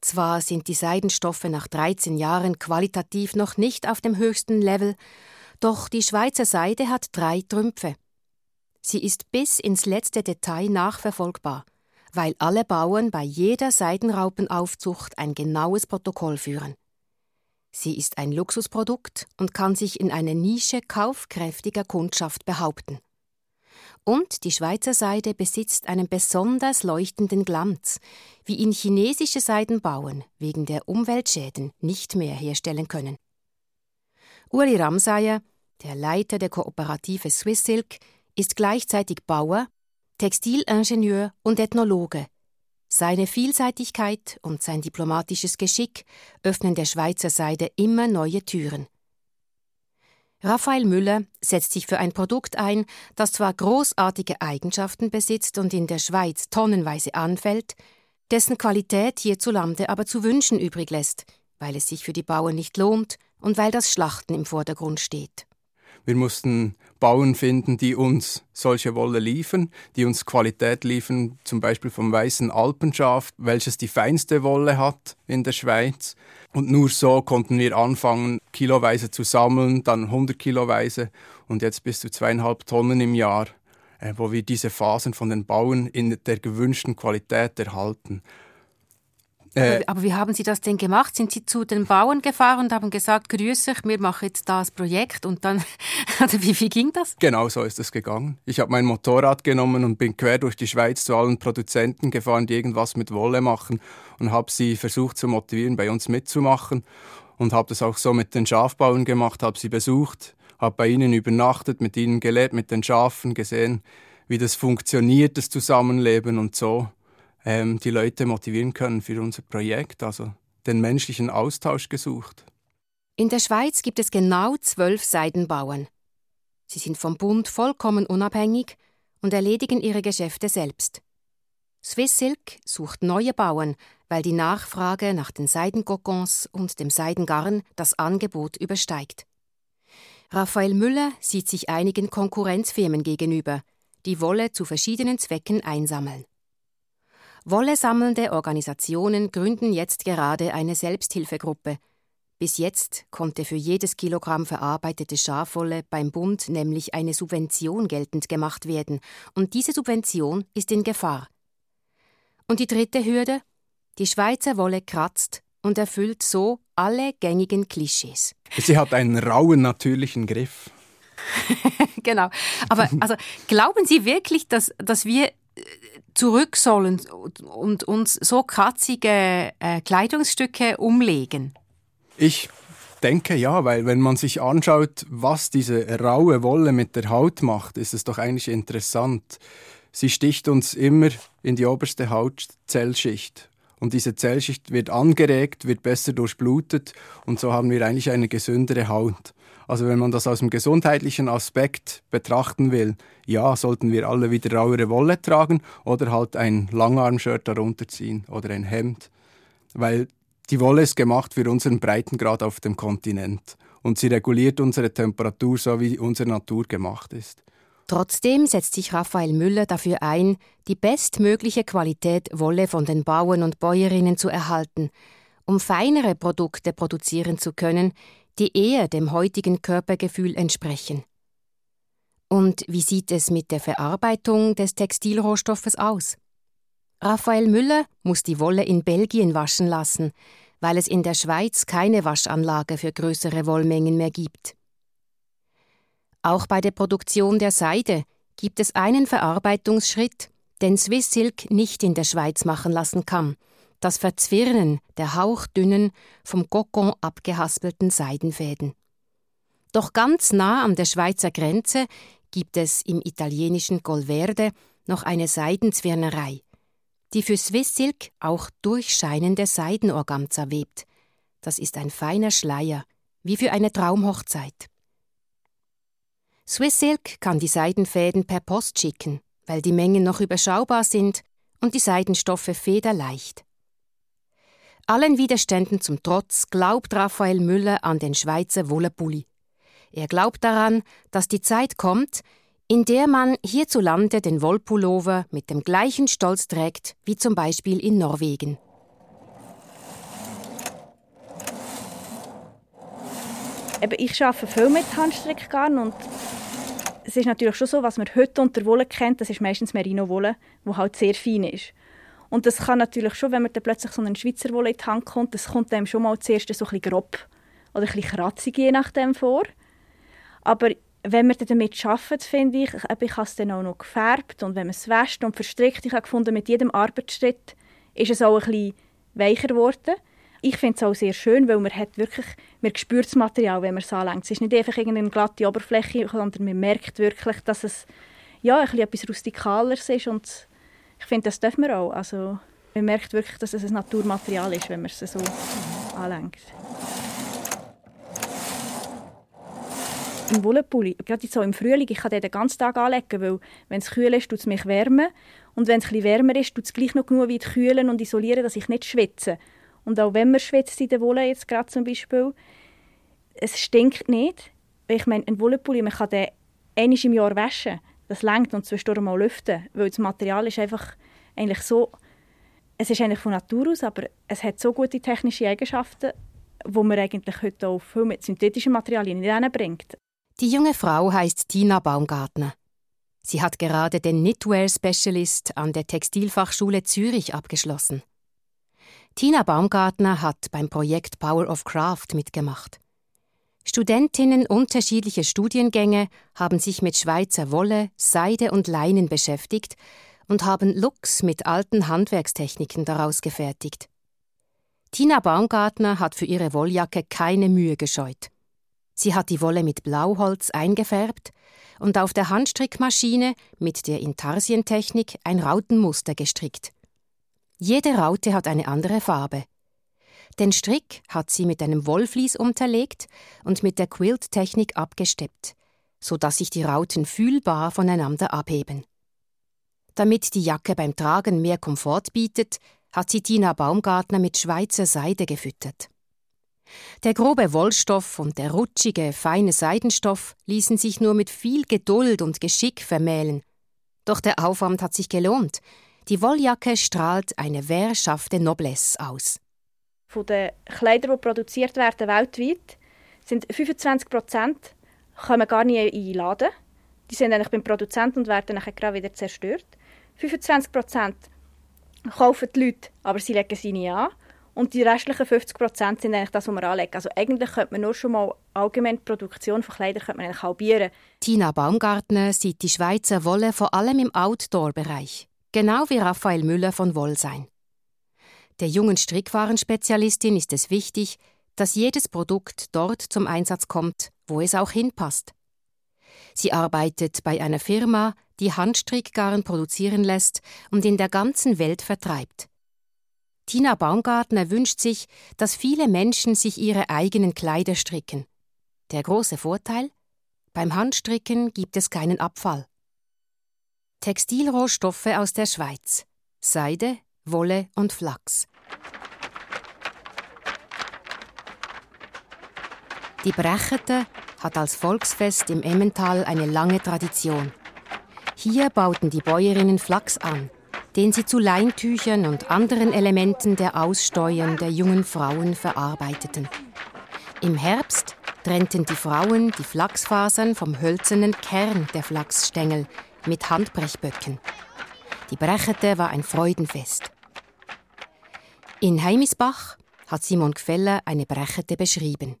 Zwar sind die Seidenstoffe nach 13 Jahren qualitativ noch nicht auf dem höchsten Level, doch die Schweizer Seide hat drei Trümpfe. Sie ist bis ins letzte Detail nachverfolgbar weil alle Bauern bei jeder Seidenraupenaufzucht ein genaues Protokoll führen. Sie ist ein Luxusprodukt und kann sich in einer Nische kaufkräftiger Kundschaft behaupten. Und die Schweizer Seide besitzt einen besonders leuchtenden Glanz, wie ihn chinesische Seidenbauern wegen der Umweltschäden nicht mehr herstellen können. Uri Ramsayer, der Leiter der Kooperative Swiss Silk, ist gleichzeitig Bauer Textilingenieur und Ethnologe. Seine Vielseitigkeit und sein diplomatisches Geschick öffnen der Schweizer Seide immer neue Türen. Raphael Müller setzt sich für ein Produkt ein, das zwar großartige Eigenschaften besitzt und in der Schweiz tonnenweise anfällt, dessen Qualität hierzulande aber zu wünschen übrig lässt, weil es sich für die Bauern nicht lohnt und weil das Schlachten im Vordergrund steht. Wir mussten Bauern finden, die uns solche Wolle liefern, die uns Qualität liefern, zum Beispiel vom weißen Alpenschaf, welches die feinste Wolle hat in der Schweiz. Und nur so konnten wir anfangen, kiloweise zu sammeln, dann 100 kiloweise und jetzt bis zu zweieinhalb Tonnen im Jahr, äh, wo wir diese Phasen von den Bauern in der gewünschten Qualität erhalten. Äh, aber wie haben Sie das denn gemacht? Sind Sie zu den Bauern gefahren und haben gesagt, grüß euch, wir machen jetzt das Projekt und dann, oder wie, wie ging das? Genau so ist es gegangen. Ich habe mein Motorrad genommen und bin quer durch die Schweiz zu allen Produzenten gefahren, die irgendwas mit Wolle machen und habe sie versucht zu motivieren, bei uns mitzumachen und habe das auch so mit den Schafbauern gemacht, habe sie besucht, habe bei ihnen übernachtet, mit ihnen gelebt, mit den Schafen gesehen, wie das funktioniert, das Zusammenleben und so ähm, die Leute motivieren können für unser Projekt, also den menschlichen Austausch gesucht. In der Schweiz gibt es genau zwölf Seidenbauern. Sie sind vom Bund vollkommen unabhängig und erledigen ihre Geschäfte selbst. Swiss Silk sucht neue Bauern, weil die Nachfrage nach den Seidenkokons und dem Seidengarn das Angebot übersteigt. Raphael Müller sieht sich einigen Konkurrenzfirmen gegenüber, die Wolle zu verschiedenen Zwecken einsammeln. Wollesammelnde Organisationen gründen jetzt gerade eine Selbsthilfegruppe. Bis jetzt konnte für jedes Kilogramm verarbeitete Schafwolle beim Bund nämlich eine Subvention geltend gemacht werden, und diese Subvention ist in Gefahr. Und die dritte Hürde? Die Schweizer Wolle kratzt und erfüllt so alle gängigen Klischees. Sie hat einen rauen, natürlichen Griff. genau. Aber also, glauben Sie wirklich, dass, dass wir zurück sollen und uns so kratzige äh, Kleidungsstücke umlegen? Ich denke ja, weil wenn man sich anschaut, was diese raue Wolle mit der Haut macht, ist es doch eigentlich interessant. Sie sticht uns immer in die oberste Hautzellschicht. Und diese Zellschicht wird angeregt, wird besser durchblutet und so haben wir eigentlich eine gesündere Haut. Also wenn man das aus dem gesundheitlichen Aspekt betrachten will, ja, sollten wir alle wieder rauere Wolle tragen oder halt ein Langarmshirt darunter ziehen oder ein Hemd. Weil die Wolle ist gemacht für unseren Breitengrad auf dem Kontinent und sie reguliert unsere Temperatur so, wie unsere Natur gemacht ist. Trotzdem setzt sich Raphael Müller dafür ein, die bestmögliche Qualität Wolle von den Bauern und Bäuerinnen zu erhalten, um feinere Produkte produzieren zu können, die eher dem heutigen Körpergefühl entsprechen. Und wie sieht es mit der Verarbeitung des Textilrohstoffes aus? Raphael Müller muss die Wolle in Belgien waschen lassen, weil es in der Schweiz keine Waschanlage für größere Wollmengen mehr gibt. Auch bei der Produktion der Seide gibt es einen Verarbeitungsschritt, den Swiss Silk nicht in der Schweiz machen lassen kann – das Verzwirnen der hauchdünnen, vom Kokon abgehaspelten Seidenfäden. Doch ganz nah an der Schweizer Grenze gibt es im italienischen Golverde noch eine Seidenzwirnerei, die für Swiss Silk auch durchscheinende Seidenorganza webt. Das ist ein feiner Schleier, wie für eine Traumhochzeit. Swiss Silk kann die Seidenfäden per Post schicken, weil die Mengen noch überschaubar sind und die Seidenstoffe federleicht. Allen Widerständen zum Trotz glaubt Raphael Müller an den Schweizer Wollepulli. Er glaubt daran, dass die Zeit kommt, in der man hierzulande den Wollpullover mit dem gleichen Stolz trägt wie zum Beispiel in Norwegen. Ich arbeite viel mit Handstrickgarn und es ist natürlich schon so, was man heute unter Wolle kennt, das ist meistens Merino-Wolle, die halt sehr fein ist. Und das kann natürlich schon, wenn man dann plötzlich so einen Schweizer Wolle in die Hand kommt, das kommt einem schon mal zuerst so ein bisschen grob oder ein bisschen kratzig je nachdem vor. Aber wenn man damit arbeitet, finde ich, ich habe es dann auch noch gefärbt und wenn man es wäscht und verstrickt, ich habe gefunden, mit jedem Arbeitsschritt ist es auch ein bisschen weicher geworden. Ich finde es auch sehr schön, weil man hat wirklich, man spürt das Material, wenn man es anlenkt. Es ist nicht einfach irgendeine glatte Oberfläche, sondern man merkt wirklich, dass es ja, ein bisschen etwas Rustikaleres ist und ich finde, das dürfen wir auch. Also, man merkt wirklich, dass es ein Naturmaterial ist, wenn man es so anlenkt. Im Wollenpulli, gerade so im Frühling, ich kann den den ganzen Tag anlegen, weil wenn es kühl ist, tut es mich wärmen. Und wenn es etwas wärmer ist, tut es gleich noch genug weit kühlen und isolieren, dass ich nicht schwitze. Und auch wenn man schwitzt in der Wolle, jetzt gerade zum Beispiel, es stinkt nicht. Ich meine, ein Wollenpulli, man kann den einmal im Jahr waschen. Das längt und zwischendurch mal lüften, weil das Material ist einfach eigentlich so, es ist eigentlich von Natur aus, aber es hat so gute technische Eigenschaften, wo man eigentlich heute auch viel mit synthetischen Materialien nicht bringt. Die junge Frau heißt Tina Baumgartner. Sie hat gerade den Knitwear Specialist an der Textilfachschule Zürich abgeschlossen. Tina Baumgartner hat beim Projekt Power of Craft mitgemacht. Studentinnen unterschiedlicher Studiengänge haben sich mit Schweizer Wolle, Seide und Leinen beschäftigt und haben Looks mit alten Handwerkstechniken daraus gefertigt. Tina Baumgartner hat für ihre Wolljacke keine Mühe gescheut. Sie hat die Wolle mit Blauholz eingefärbt und auf der Handstrickmaschine mit der Intarsientechnik ein Rautenmuster gestrickt. Jede Raute hat eine andere Farbe. Den Strick hat sie mit einem Wollvlies unterlegt und mit der Quilt-Technik abgesteppt, so dass sich die Rauten fühlbar voneinander abheben. Damit die Jacke beim Tragen mehr Komfort bietet, hat sie Tina Baumgartner mit Schweizer Seide gefüttert. Der grobe Wollstoff und der rutschige, feine Seidenstoff ließen sich nur mit viel Geduld und Geschick vermählen. Doch der Aufwand hat sich gelohnt, die Wolljacke strahlt eine wehrschafte Noblesse aus. Von den Kleidern, die produziert werden weltweit, sind 25 Prozent kommen gar nicht in den Laden. Die sind eigentlich beim Produzenten und werden dann gerade wieder zerstört. 25 Prozent kaufen die Leute, aber sie legen sie nicht an. Und die restlichen 50 Prozent sind eigentlich das, was man anlegt. Also eigentlich könnte man nur schon mal allgemein die Produktion von Kleidern könnte man halbieren. Tina Baumgartner sieht die Schweizer Wolle vor allem im Outdoor-Bereich genau wie Raphael Müller von Wollsein. Der jungen Strickwarenspezialistin ist es wichtig, dass jedes Produkt dort zum Einsatz kommt, wo es auch hinpasst. Sie arbeitet bei einer Firma, die Handstrickgarn produzieren lässt und in der ganzen Welt vertreibt. Tina Baumgartner wünscht sich, dass viele Menschen sich ihre eigenen Kleider stricken. Der große Vorteil? Beim Handstricken gibt es keinen Abfall. Textilrohstoffe aus der Schweiz. Seide, Wolle und Flachs. Die Brechete hat als Volksfest im Emmental eine lange Tradition. Hier bauten die Bäuerinnen Flachs an, den sie zu Leintüchern und anderen Elementen der Aussteuern der jungen Frauen verarbeiteten. Im Herbst trennten die Frauen die Flachsfasern vom hölzernen Kern der Flachsstängel, mit Handbrechböcken. Die Brechete war ein Freudenfest. In Heimisbach hat Simon Gfeller eine Brechete beschrieben.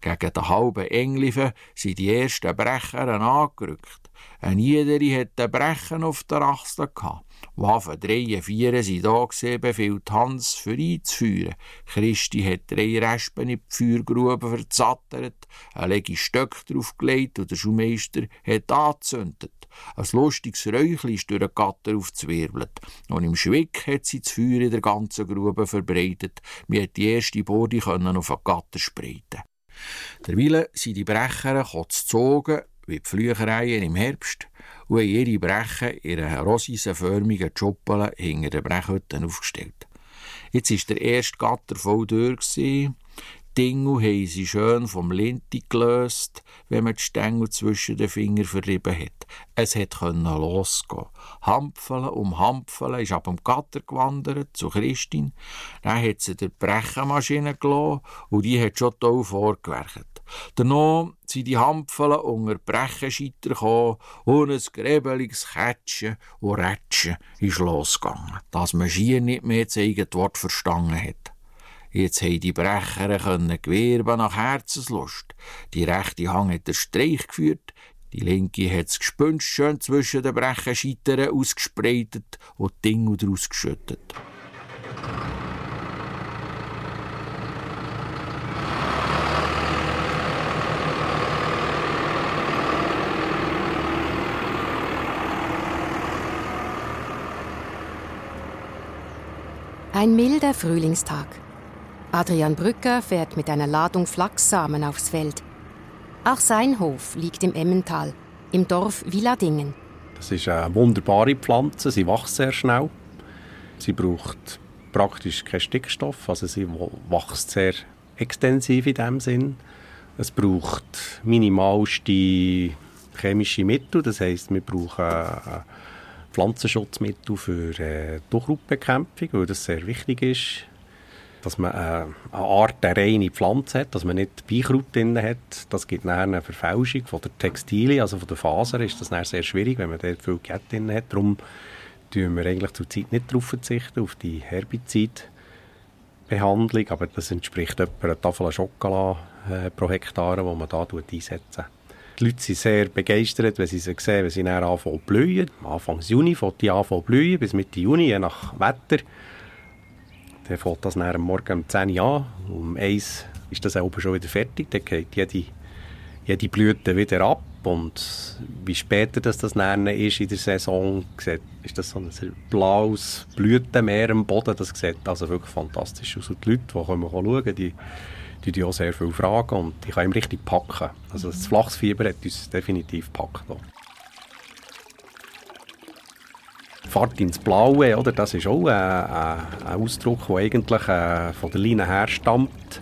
Gegen den halben Engliven sind die ersten Brecher angerückt. Ein jeder hat den Brechen auf der Achsel gehabt. Waffen drei vier sind da gesehen, befiehlt Hans für einzuführen. Christi hat drei Respen in die Feuergrube verzattert, ein lege Stöck draufgelegt und der Schulmeister hat angezündet. Ein lustiges Räuchli ist durch den Gatter aufzwirbelt. Und im Schwick hat sie das Feuer in der ganzen Grube verbreitet. Wir hat die erste Borde auf den Gatter spreiten. Derweil sind die Brecher gezogen, wie die Flüchereien im Herbst, und haben ihre Brechen in einer rosisenförmigen Schuppel hinter den Brechhütten aufgestellt. Jetzt war der erste Gatter voll durch. Dinge haben sie schön vom Linti gelöst, wenn man die Stängel zwischen den Fingern verrieben hat. Es hat losgehen. Hampfeln um Hampfeln ist ab dem Gatter gewandert zu Christin. Dann hat sie die Brechenmaschine gelassen und die hat schon toll vorgewerkt. Danach sind die Hampfeln unter Brechenscheiter gekommen und ein gräbeliges Kätschen und Rätschen ist losgegangen, dass man schier nicht mehr das eigene Wort verstanden hat. Jetzt haben die Brecher können gewirben nach Herzenslust. Die rechte Hand hat den Streich geführt, die linke hat das Gespünst schön zwischen den Brechenscheitern ausgespreitet und die Dinge daraus geschüttet. Ein milder Frühlingstag. Adrian Brücker fährt mit einer Ladung Flachssamen aufs Feld. Auch sein Hof liegt im Emmental, im Dorf Villadingen. Das ist eine wunderbare Pflanze, sie wächst sehr schnell. Sie braucht praktisch keinen Stickstoff, also sie wächst sehr extensiv in dem Sinn. Es braucht minimalste chemische Mittel, das heißt, wir brauchen äh, Pflanzenschutzmittel für äh, Durchraubbekämpfung, weil das sehr wichtig ist dass man äh, eine Art eine reine Pflanze hat, dass man nicht Beikraut drin hat. Das gibt nachher eine Verfälschung von der Textilien, also von der Faser ist das sehr schwierig, wenn man dort viel Geld drin hat. Darum tun wir eigentlich zurzeit nicht darauf verzichten, auf die Herbizidbehandlung, aber das entspricht etwa einer Tafel Schokolade pro Hektar, die man da einsetzen die Leute sind sehr begeistert, wenn sie sie sehen, wenn sie dann anfangen zu blühen. Anfang Juni fängt die anfangen zu blühen, bis Mitte Juni, je nach Wetter. Dann fängt das am Morgen um 10 Uhr an. Um 1 ist das oben schon wieder fertig. Dann geht jede, jede Blüte wieder ab. Und wie später das, das dann ist in der Saison, ist das so ein blaues Blütenmeer am Boden. Das sieht also wirklich fantastisch aus. Und die Leute, die kommen schauen, die, die, die auch sehr viele Fragen und die können richtig packen. Also das Flachsfieber hat uns definitiv gepackt. Fahrt ins Blaue, oder? das ist auch ein, ein, ein Ausdruck, der eigentlich äh, von der Linie her stammt.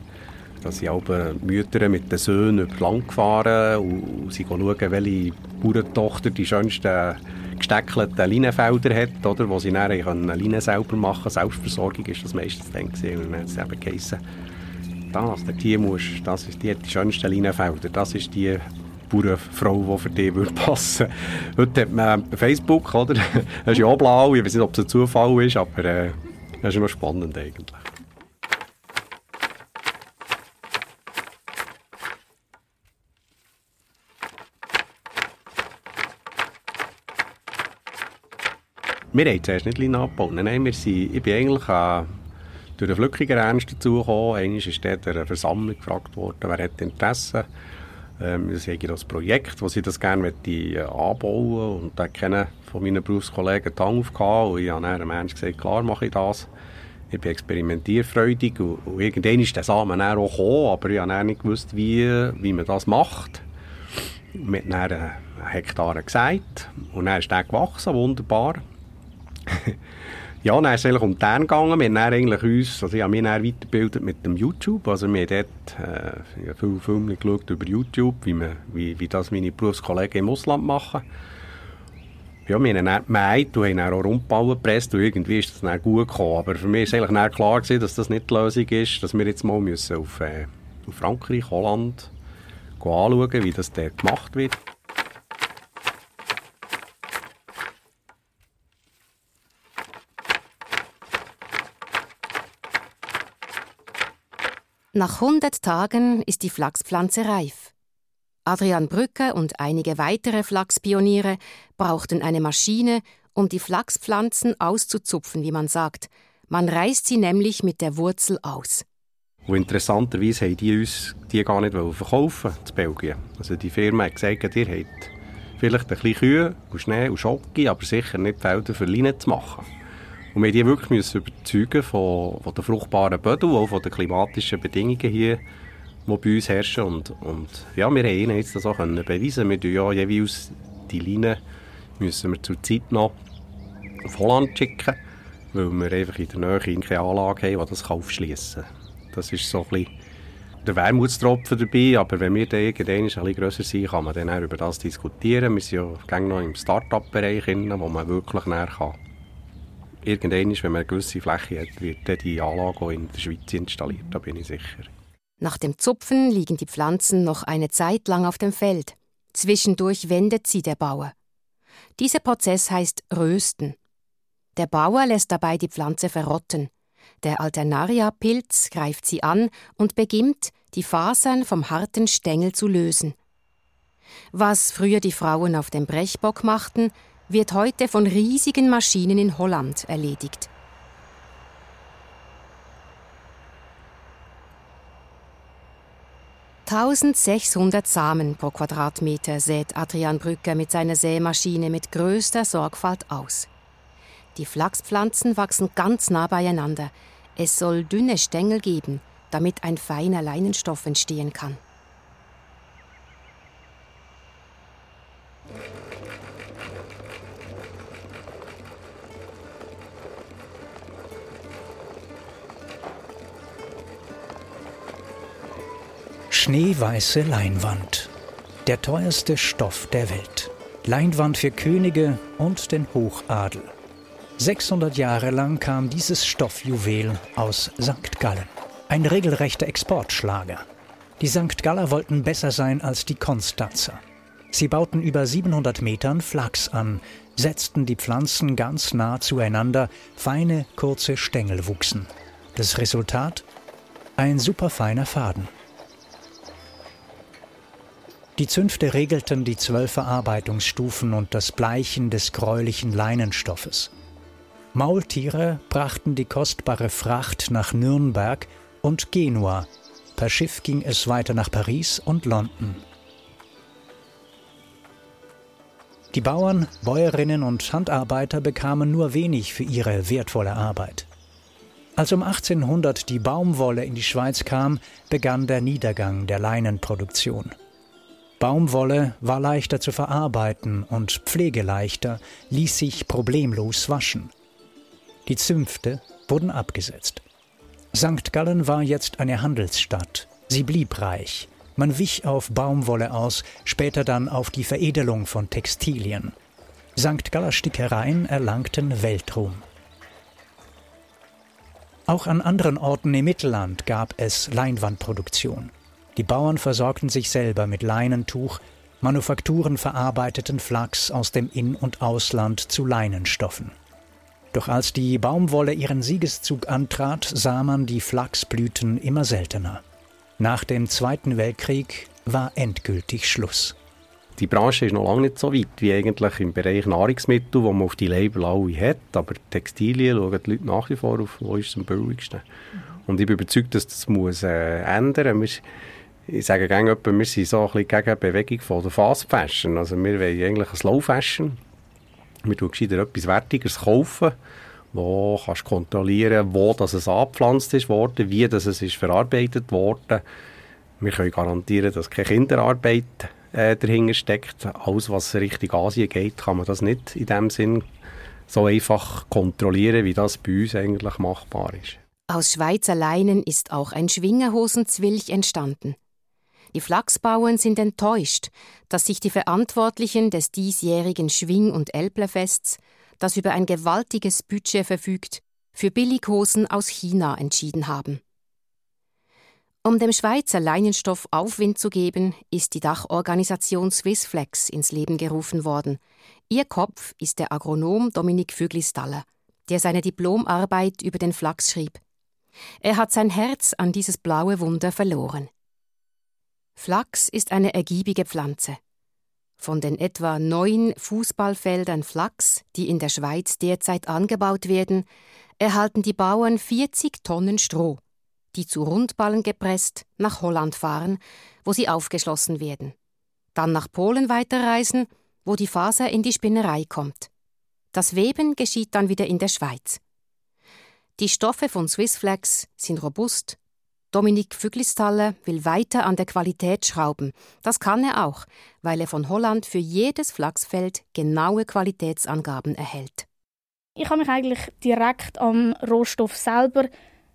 Da sind aber Mütter mit den Söhnen über Land gefahren und, sie schauen, welche Bauerntochter die schönsten gesteckelten Leinenfelder hat, oder, wo sie dann Leinen selber machen können. Selbstversorgung ist das meistens dann gesehen. Und dann hat es eben geheißen, das, der hier musst, das ist die, die schönsten Leinenfelder, das ist die Bauernfrau, die für dich würde passen Heute hat man Facebook, oder? das ist ja auch blau, ich weiß nicht, ob es ein Zufall ist, aber äh, das ist immer spannend eigentlich. Wir haben zuerst nicht Leine abgebaut. Nein, wir sind, ich bin eigentlich äh, durch einen Flückiger Ernst dazugekommen. Einmal ist dort eine Versammlung gefragt worden, wer hat Interesse. Ähm, das ist das Projekt, wo ich das gerne möchte, äh, anbauen und da kennen von meinen Berufskollegen die Hand aufgehauen und ich habe dann einem Menschen gesagt, klar mache ich das. Ich bin experimentierfreudig und, und irgendwann ist der Samen auch gekommen, aber ich habe nicht gewusst, wie, wie man das macht. Wir haben dann einen Hektar gesagt und dann ist der gewachsen, wunderbar. Ja, dann ist es eigentlich um den gegangen. Wir haben eigentlich uns, also ich habe mich dann weitergebildet mit dem YouTube. Also wir haben dort äh, viele Filme geschaut über YouTube, wie, man, wie, wie das meine Berufskollegen im Ausland machen. Ja, wir haben dann gemeint und haben dann auch Rundballen gepresst und irgendwie ist das dann gut gekommen. Aber für mich ist eigentlich dann klar gewesen, dass das nicht die Lösung ist, dass wir jetzt mal müssen auf, äh, auf Frankreich, Holland anschauen, wie das dort gemacht wird. Nach 100 Tagen ist die Flachspflanze reif. Adrian Brücke und einige weitere Flachspioniere brauchten eine Maschine, um die Flachspflanzen auszuzupfen, wie man sagt. Man reißt sie nämlich mit der Wurzel aus. Und interessanterweise haben die uns die gar nicht verkaufen in Belgien. Also die Firma hat gesagt, ihr habt vielleicht ein bisschen Kühe und Schnee und Schocke, aber sicher nicht Felder für Leinen zu machen. Und wir die wirklich müssen überzeugen von, von den fruchtbaren Böden auch von den klimatischen Bedingungen hier, die bei uns herrschen. Und, und ja, wir haben ihnen jetzt das auch können beweisen. Wir ja jeweils die Linie müssen wir zur Zeit noch auf Holland schicken, weil wir einfach in der Nähe keine Anlage haben, die das aufschließen kann. Das ist so ein bisschen der Wermutstropfen dabei, aber wenn wir dann irgendwann ein bisschen grösser sind, kann man dann auch über das diskutieren. Wir sind ja noch im Start-up-Bereich, wo man wirklich näher kann irgendwann, wenn man eine gewisse Fläche hat, wird die Anlage in der Schweiz installiert, da bin ich sicher. Nach dem Zupfen liegen die Pflanzen noch eine Zeit lang auf dem Feld. Zwischendurch wendet sie der Bauer. Dieser Prozess heißt Rösten. Der Bauer lässt dabei die Pflanze verrotten. Der Alternaria-Pilz greift sie an und beginnt, die Fasern vom harten Stängel zu lösen. Was früher die Frauen auf dem Brechbock machten, wird heute von riesigen Maschinen in Holland erledigt. Tausendsechshundert Samen pro Quadratmeter sät Adrian Brücker mit seiner Sämaschine mit größter Sorgfalt aus. Die Flachspflanzen wachsen ganz nah beieinander. Es soll dünne Stängel geben, damit ein feiner Leinenstoff entstehen kann. Schneeweiße Leinwand. Der teuerste Stoff der Welt. Leinwand für Könige und den Hochadel. 600 Jahre lang kam dieses Stoffjuwel aus St. Gallen. Ein regelrechter Exportschlager. Die St. Galler wollten besser sein als die Konstanzer. Sie bauten über 700 Metern Flachs an, setzten die Pflanzen ganz nah zueinander, feine, kurze Stängel wuchsen. Das Resultat? Ein superfeiner Faden. Die Zünfte regelten die zwölf Verarbeitungsstufen und das Bleichen des gräulichen Leinenstoffes. Maultiere brachten die kostbare Fracht nach Nürnberg und Genua. Per Schiff ging es weiter nach Paris und London. Die Bauern, Bäuerinnen und Handarbeiter bekamen nur wenig für ihre wertvolle Arbeit. Als um 1800 die Baumwolle in die Schweiz kam, begann der Niedergang der Leinenproduktion. Baumwolle war leichter zu verarbeiten und pflegeleichter, ließ sich problemlos waschen. Die Zünfte wurden abgesetzt. St. Gallen war jetzt eine Handelsstadt. Sie blieb reich. Man wich auf Baumwolle aus, später dann auf die Veredelung von Textilien. St. Galler Stickereien erlangten Weltruhm. Auch an anderen Orten im Mittelland gab es Leinwandproduktion. Die Bauern versorgten sich selber mit Leinentuch, Manufakturen verarbeiteten Flachs aus dem In- und Ausland zu Leinenstoffen. Doch als die Baumwolle ihren Siegeszug antrat, sah man die Flachsblüten immer seltener. Nach dem Zweiten Weltkrieg war endgültig Schluss. Die Branche ist noch lange nicht so weit wie eigentlich im Bereich Nahrungsmittel, wo man auf die Label alle hat. Aber Textilien schauen die Leute nach wie vor auf, wo ist es am billigsten. Und ich bin überzeugt, dass das muss, äh, ändern muss ich sage gerne, wir sind so ein bisschen gegen die Bewegung von der Fast Fashion. Also wir wollen eigentlich ein Slow Fashion. Wir tun gescheiter etwas Wertigeres kaufen, wo kannst kontrollieren, wo das es angepflanzt ist worden, wie das es ist verarbeitet worden. Wir können garantieren, dass keine Kinderarbeit äh, dahinter steckt. Alles, was Richtung Asien geht, kann man das nicht in dem Sinn so einfach kontrollieren, wie das bei uns eigentlich machbar ist. Aus Schweizer Leinen ist auch ein Schwingerhosenzwilch entstanden. Die Flachsbauern sind enttäuscht, dass sich die Verantwortlichen des diesjährigen Schwing- und Elblefests, das über ein gewaltiges Budget verfügt, für Billighosen aus China entschieden haben. Um dem Schweizer Leinenstoff Aufwind zu geben, ist die Dachorganisation Swissflex ins Leben gerufen worden. Ihr Kopf ist der Agronom Dominik Füglistaller, der seine Diplomarbeit über den Flachs schrieb. Er hat sein Herz an dieses blaue Wunder verloren. Flachs ist eine ergiebige Pflanze. Von den etwa neun Fußballfeldern Flachs, die in der Schweiz derzeit angebaut werden, erhalten die Bauern 40 Tonnen Stroh, die zu Rundballen gepresst nach Holland fahren, wo sie aufgeschlossen werden. Dann nach Polen weiterreisen, wo die Faser in die Spinnerei kommt. Das Weben geschieht dann wieder in der Schweiz. Die Stoffe von Swissflex sind robust, Dominik Füglistaller will weiter an der Qualität schrauben. Das kann er auch, weil er von Holland für jedes Flachsfeld genaue Qualitätsangaben erhält. Ich habe mich eigentlich direkt am Rohstoff selber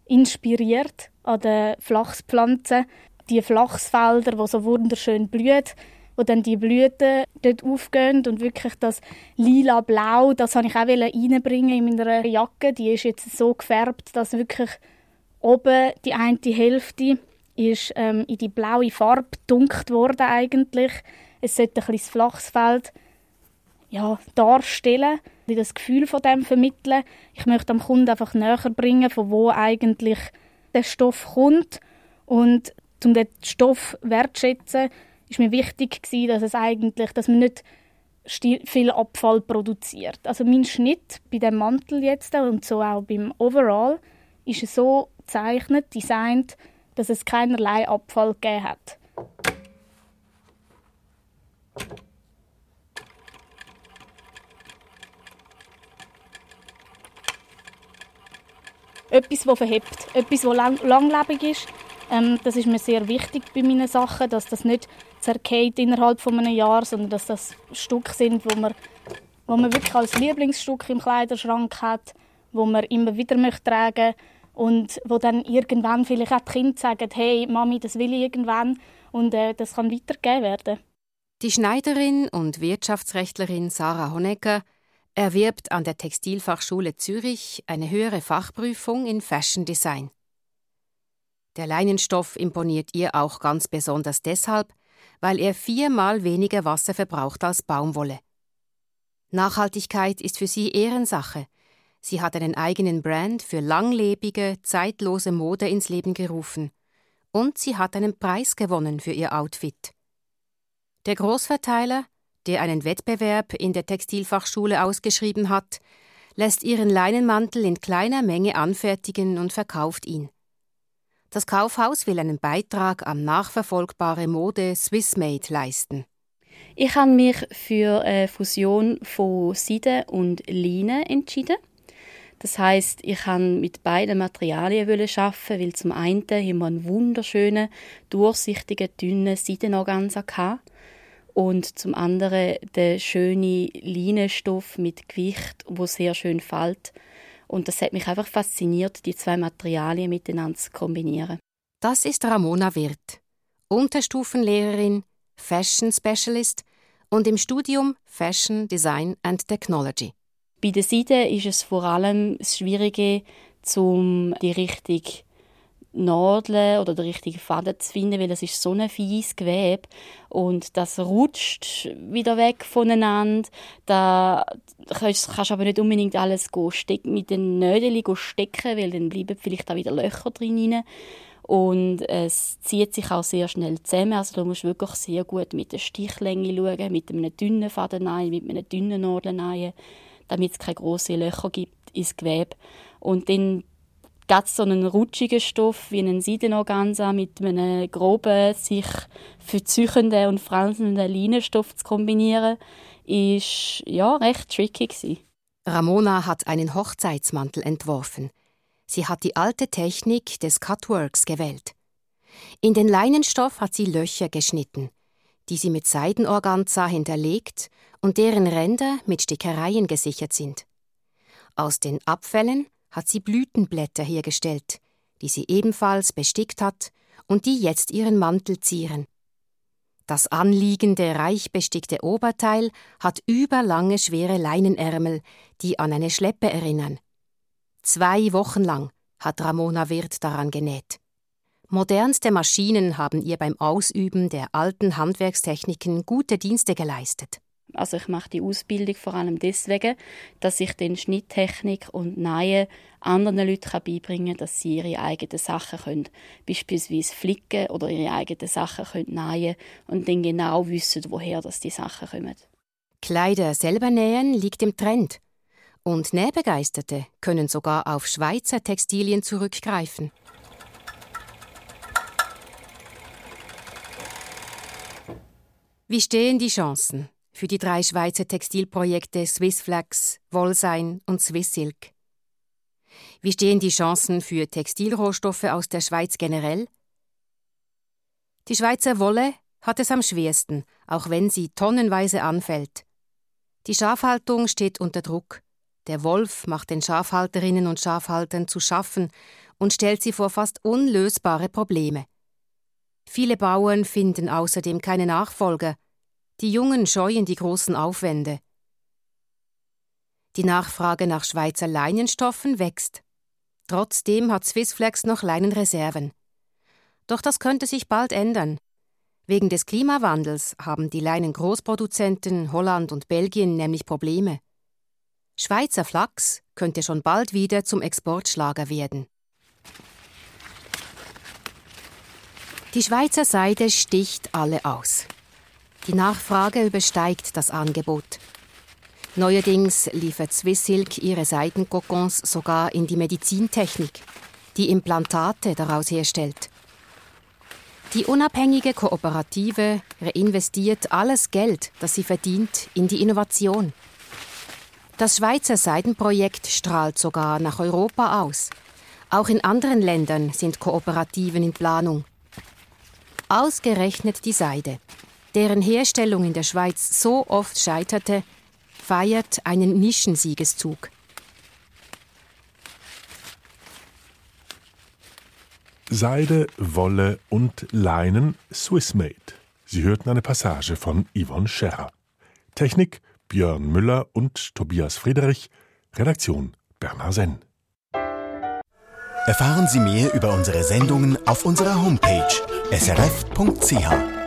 inspiriert, an den Flachspflanzen. Die Flachsfelder, die so wunderschön blühen, wo dann die Blüten dort aufgehen und wirklich das lila-blau, das habe ich auch reinbringen in meiner Jacke. Die ist jetzt so gefärbt, dass wirklich Oben die eine Hälfte ist ähm, in die blaue Farbe dunkt worden eigentlich. Es sollte ein kleines Flachsfeld ja, darstellen, das Gefühl von dem vermitteln. Ich möchte am Kunden einfach näher bringen, von wo eigentlich der Stoff kommt und um den Stoff wertschätzen, ist mir wichtig gewesen, dass es eigentlich, dass man nicht viel Abfall produziert. Also mein Schnitt bei dem Mantel jetzt und so auch beim Overall ist so gezeichnet, designt, dass es keinerlei Abfall gegeben hat. Etwas, das verhebt, etwas, das lang langlebig ist. Ähm, das ist mir sehr wichtig bei meinen Sachen, dass das nicht zerkehrt innerhalb von einem Jahr, sondern dass das Stücke sind, wo man, wo man wirklich als Lieblingsstück im Kleiderschrank hat, wo man immer wieder möchte tragen möchte und wo dann irgendwann vielleicht auch die Kinder sagen, hey Mami, das will ich irgendwann und äh, das kann weitergegeben werden. Die Schneiderin und Wirtschaftsrechtlerin Sarah Honecker erwirbt an der Textilfachschule Zürich eine höhere Fachprüfung in Fashion Design. Der Leinenstoff imponiert ihr auch ganz besonders deshalb, weil er viermal weniger Wasser verbraucht als Baumwolle. Nachhaltigkeit ist für sie Ehrensache. Sie hat einen eigenen Brand für langlebige, zeitlose Mode ins Leben gerufen. Und sie hat einen Preis gewonnen für ihr Outfit. Der Großverteiler, der einen Wettbewerb in der Textilfachschule ausgeschrieben hat, lässt ihren Leinenmantel in kleiner Menge anfertigen und verkauft ihn. Das Kaufhaus will einen Beitrag an nachverfolgbare Mode Swissmade leisten. Ich habe mich für eine Fusion von Seide und Leine entschieden. Das heißt, ich habe mit beiden Materialien arbeiten, weil zum einen haben wir einen wunderschönen, durchsichtigen, dünnen Seidenorganza und zum anderen den schönen Leinenstoff mit Gewicht, wo sehr schön fällt und das hat mich einfach fasziniert, die zwei Materialien miteinander zu kombinieren. Das ist Ramona Wirth, Unterstufenlehrerin, Fashion Specialist und im Studium Fashion Design and Technology. Bei der Seite ist es vor allem das Schwierige, um die richtige Nadeln oder den richtigen Faden zu finden, weil es ist so ein fieses Gewebe und das rutscht wieder weg voneinander. Da kannst, du aber nicht unbedingt alles mit den Nägeln stecken, weil dann bleiben vielleicht auch wieder Löcher drin. Und es zieht sich auch sehr schnell zusammen. Also du musst wirklich sehr gut mit der Stichlänge schauen, mit einem dünnen Faden mit einem dünnen Nadel damit es keine grossen Löcher gibt ins Gewebe. Und dann ganz so einen rutschigen Stoff wie einen Seidenorganza mit einem groben, sich verzüchenden und franselnden Leinenstoff zu kombinieren, ist ja recht tricky gewesen. Ramona hat einen Hochzeitsmantel entworfen. Sie hat die alte Technik des Cutworks gewählt. In den Leinenstoff hat sie Löcher geschnitten, die sie mit Seidenorganza hinterlegt und deren Ränder mit Stickereien gesichert sind. Aus den Abfällen hat sie Blütenblätter hergestellt, die sie ebenfalls bestickt hat und die jetzt ihren Mantel zieren. Das anliegende, reich bestickte Oberteil hat überlange, schwere Leinenärmel, die an eine Schleppe erinnern. Zwei Wochen lang hat Ramona Wirth daran genäht. Modernste Maschinen haben ihr beim Ausüben der alten Handwerkstechniken gute Dienste geleistet. Also ich mache die Ausbildung vor allem deswegen, dass ich den Schnitttechnik und Nähen anderen Leuten beibringen kann, dass sie ihre eigenen Sachen können, beispielsweise flicken oder ihre eigenen Sachen können nähen und dann genau wissen, woher das die Sachen kommen. Kleider selber nähen liegt im Trend. Und Nähbegeisterte können sogar auf Schweizer Textilien zurückgreifen. Wie stehen die Chancen? für die drei Schweizer Textilprojekte Swissflax, Wollsein und Swissilk. Wie stehen die Chancen für Textilrohstoffe aus der Schweiz generell? Die Schweizer Wolle hat es am schwersten, auch wenn sie tonnenweise anfällt. Die Schafhaltung steht unter Druck. Der Wolf macht den Schafhalterinnen und Schafhaltern zu schaffen und stellt sie vor fast unlösbare Probleme. Viele Bauern finden außerdem keine Nachfolger, die Jungen scheuen die großen Aufwände. Die Nachfrage nach Schweizer Leinenstoffen wächst. Trotzdem hat Swissflex noch Leinenreserven. Doch das könnte sich bald ändern. Wegen des Klimawandels haben die Leinengroßproduzenten Holland und Belgien nämlich Probleme. Schweizer Flachs könnte schon bald wieder zum Exportschlager werden. Die Schweizer Seide sticht alle aus. Die Nachfrage übersteigt das Angebot. Neuerdings liefert Swissilk ihre Seidenkokons sogar in die Medizintechnik, die Implantate daraus herstellt. Die unabhängige Kooperative reinvestiert alles Geld, das sie verdient, in die Innovation. Das Schweizer Seidenprojekt strahlt sogar nach Europa aus. Auch in anderen Ländern sind Kooperativen in Planung. Ausgerechnet die Seide, deren Herstellung in der Schweiz so oft scheiterte, feiert einen Nischensiegeszug. Seide, Wolle und Leinen Swissmade. Sie hörten eine Passage von Yvonne Scherrer. Technik Björn Müller und Tobias Friedrich. Redaktion Bernhard Senn. Erfahren Sie mehr über unsere Sendungen auf unserer Homepage srf.ch.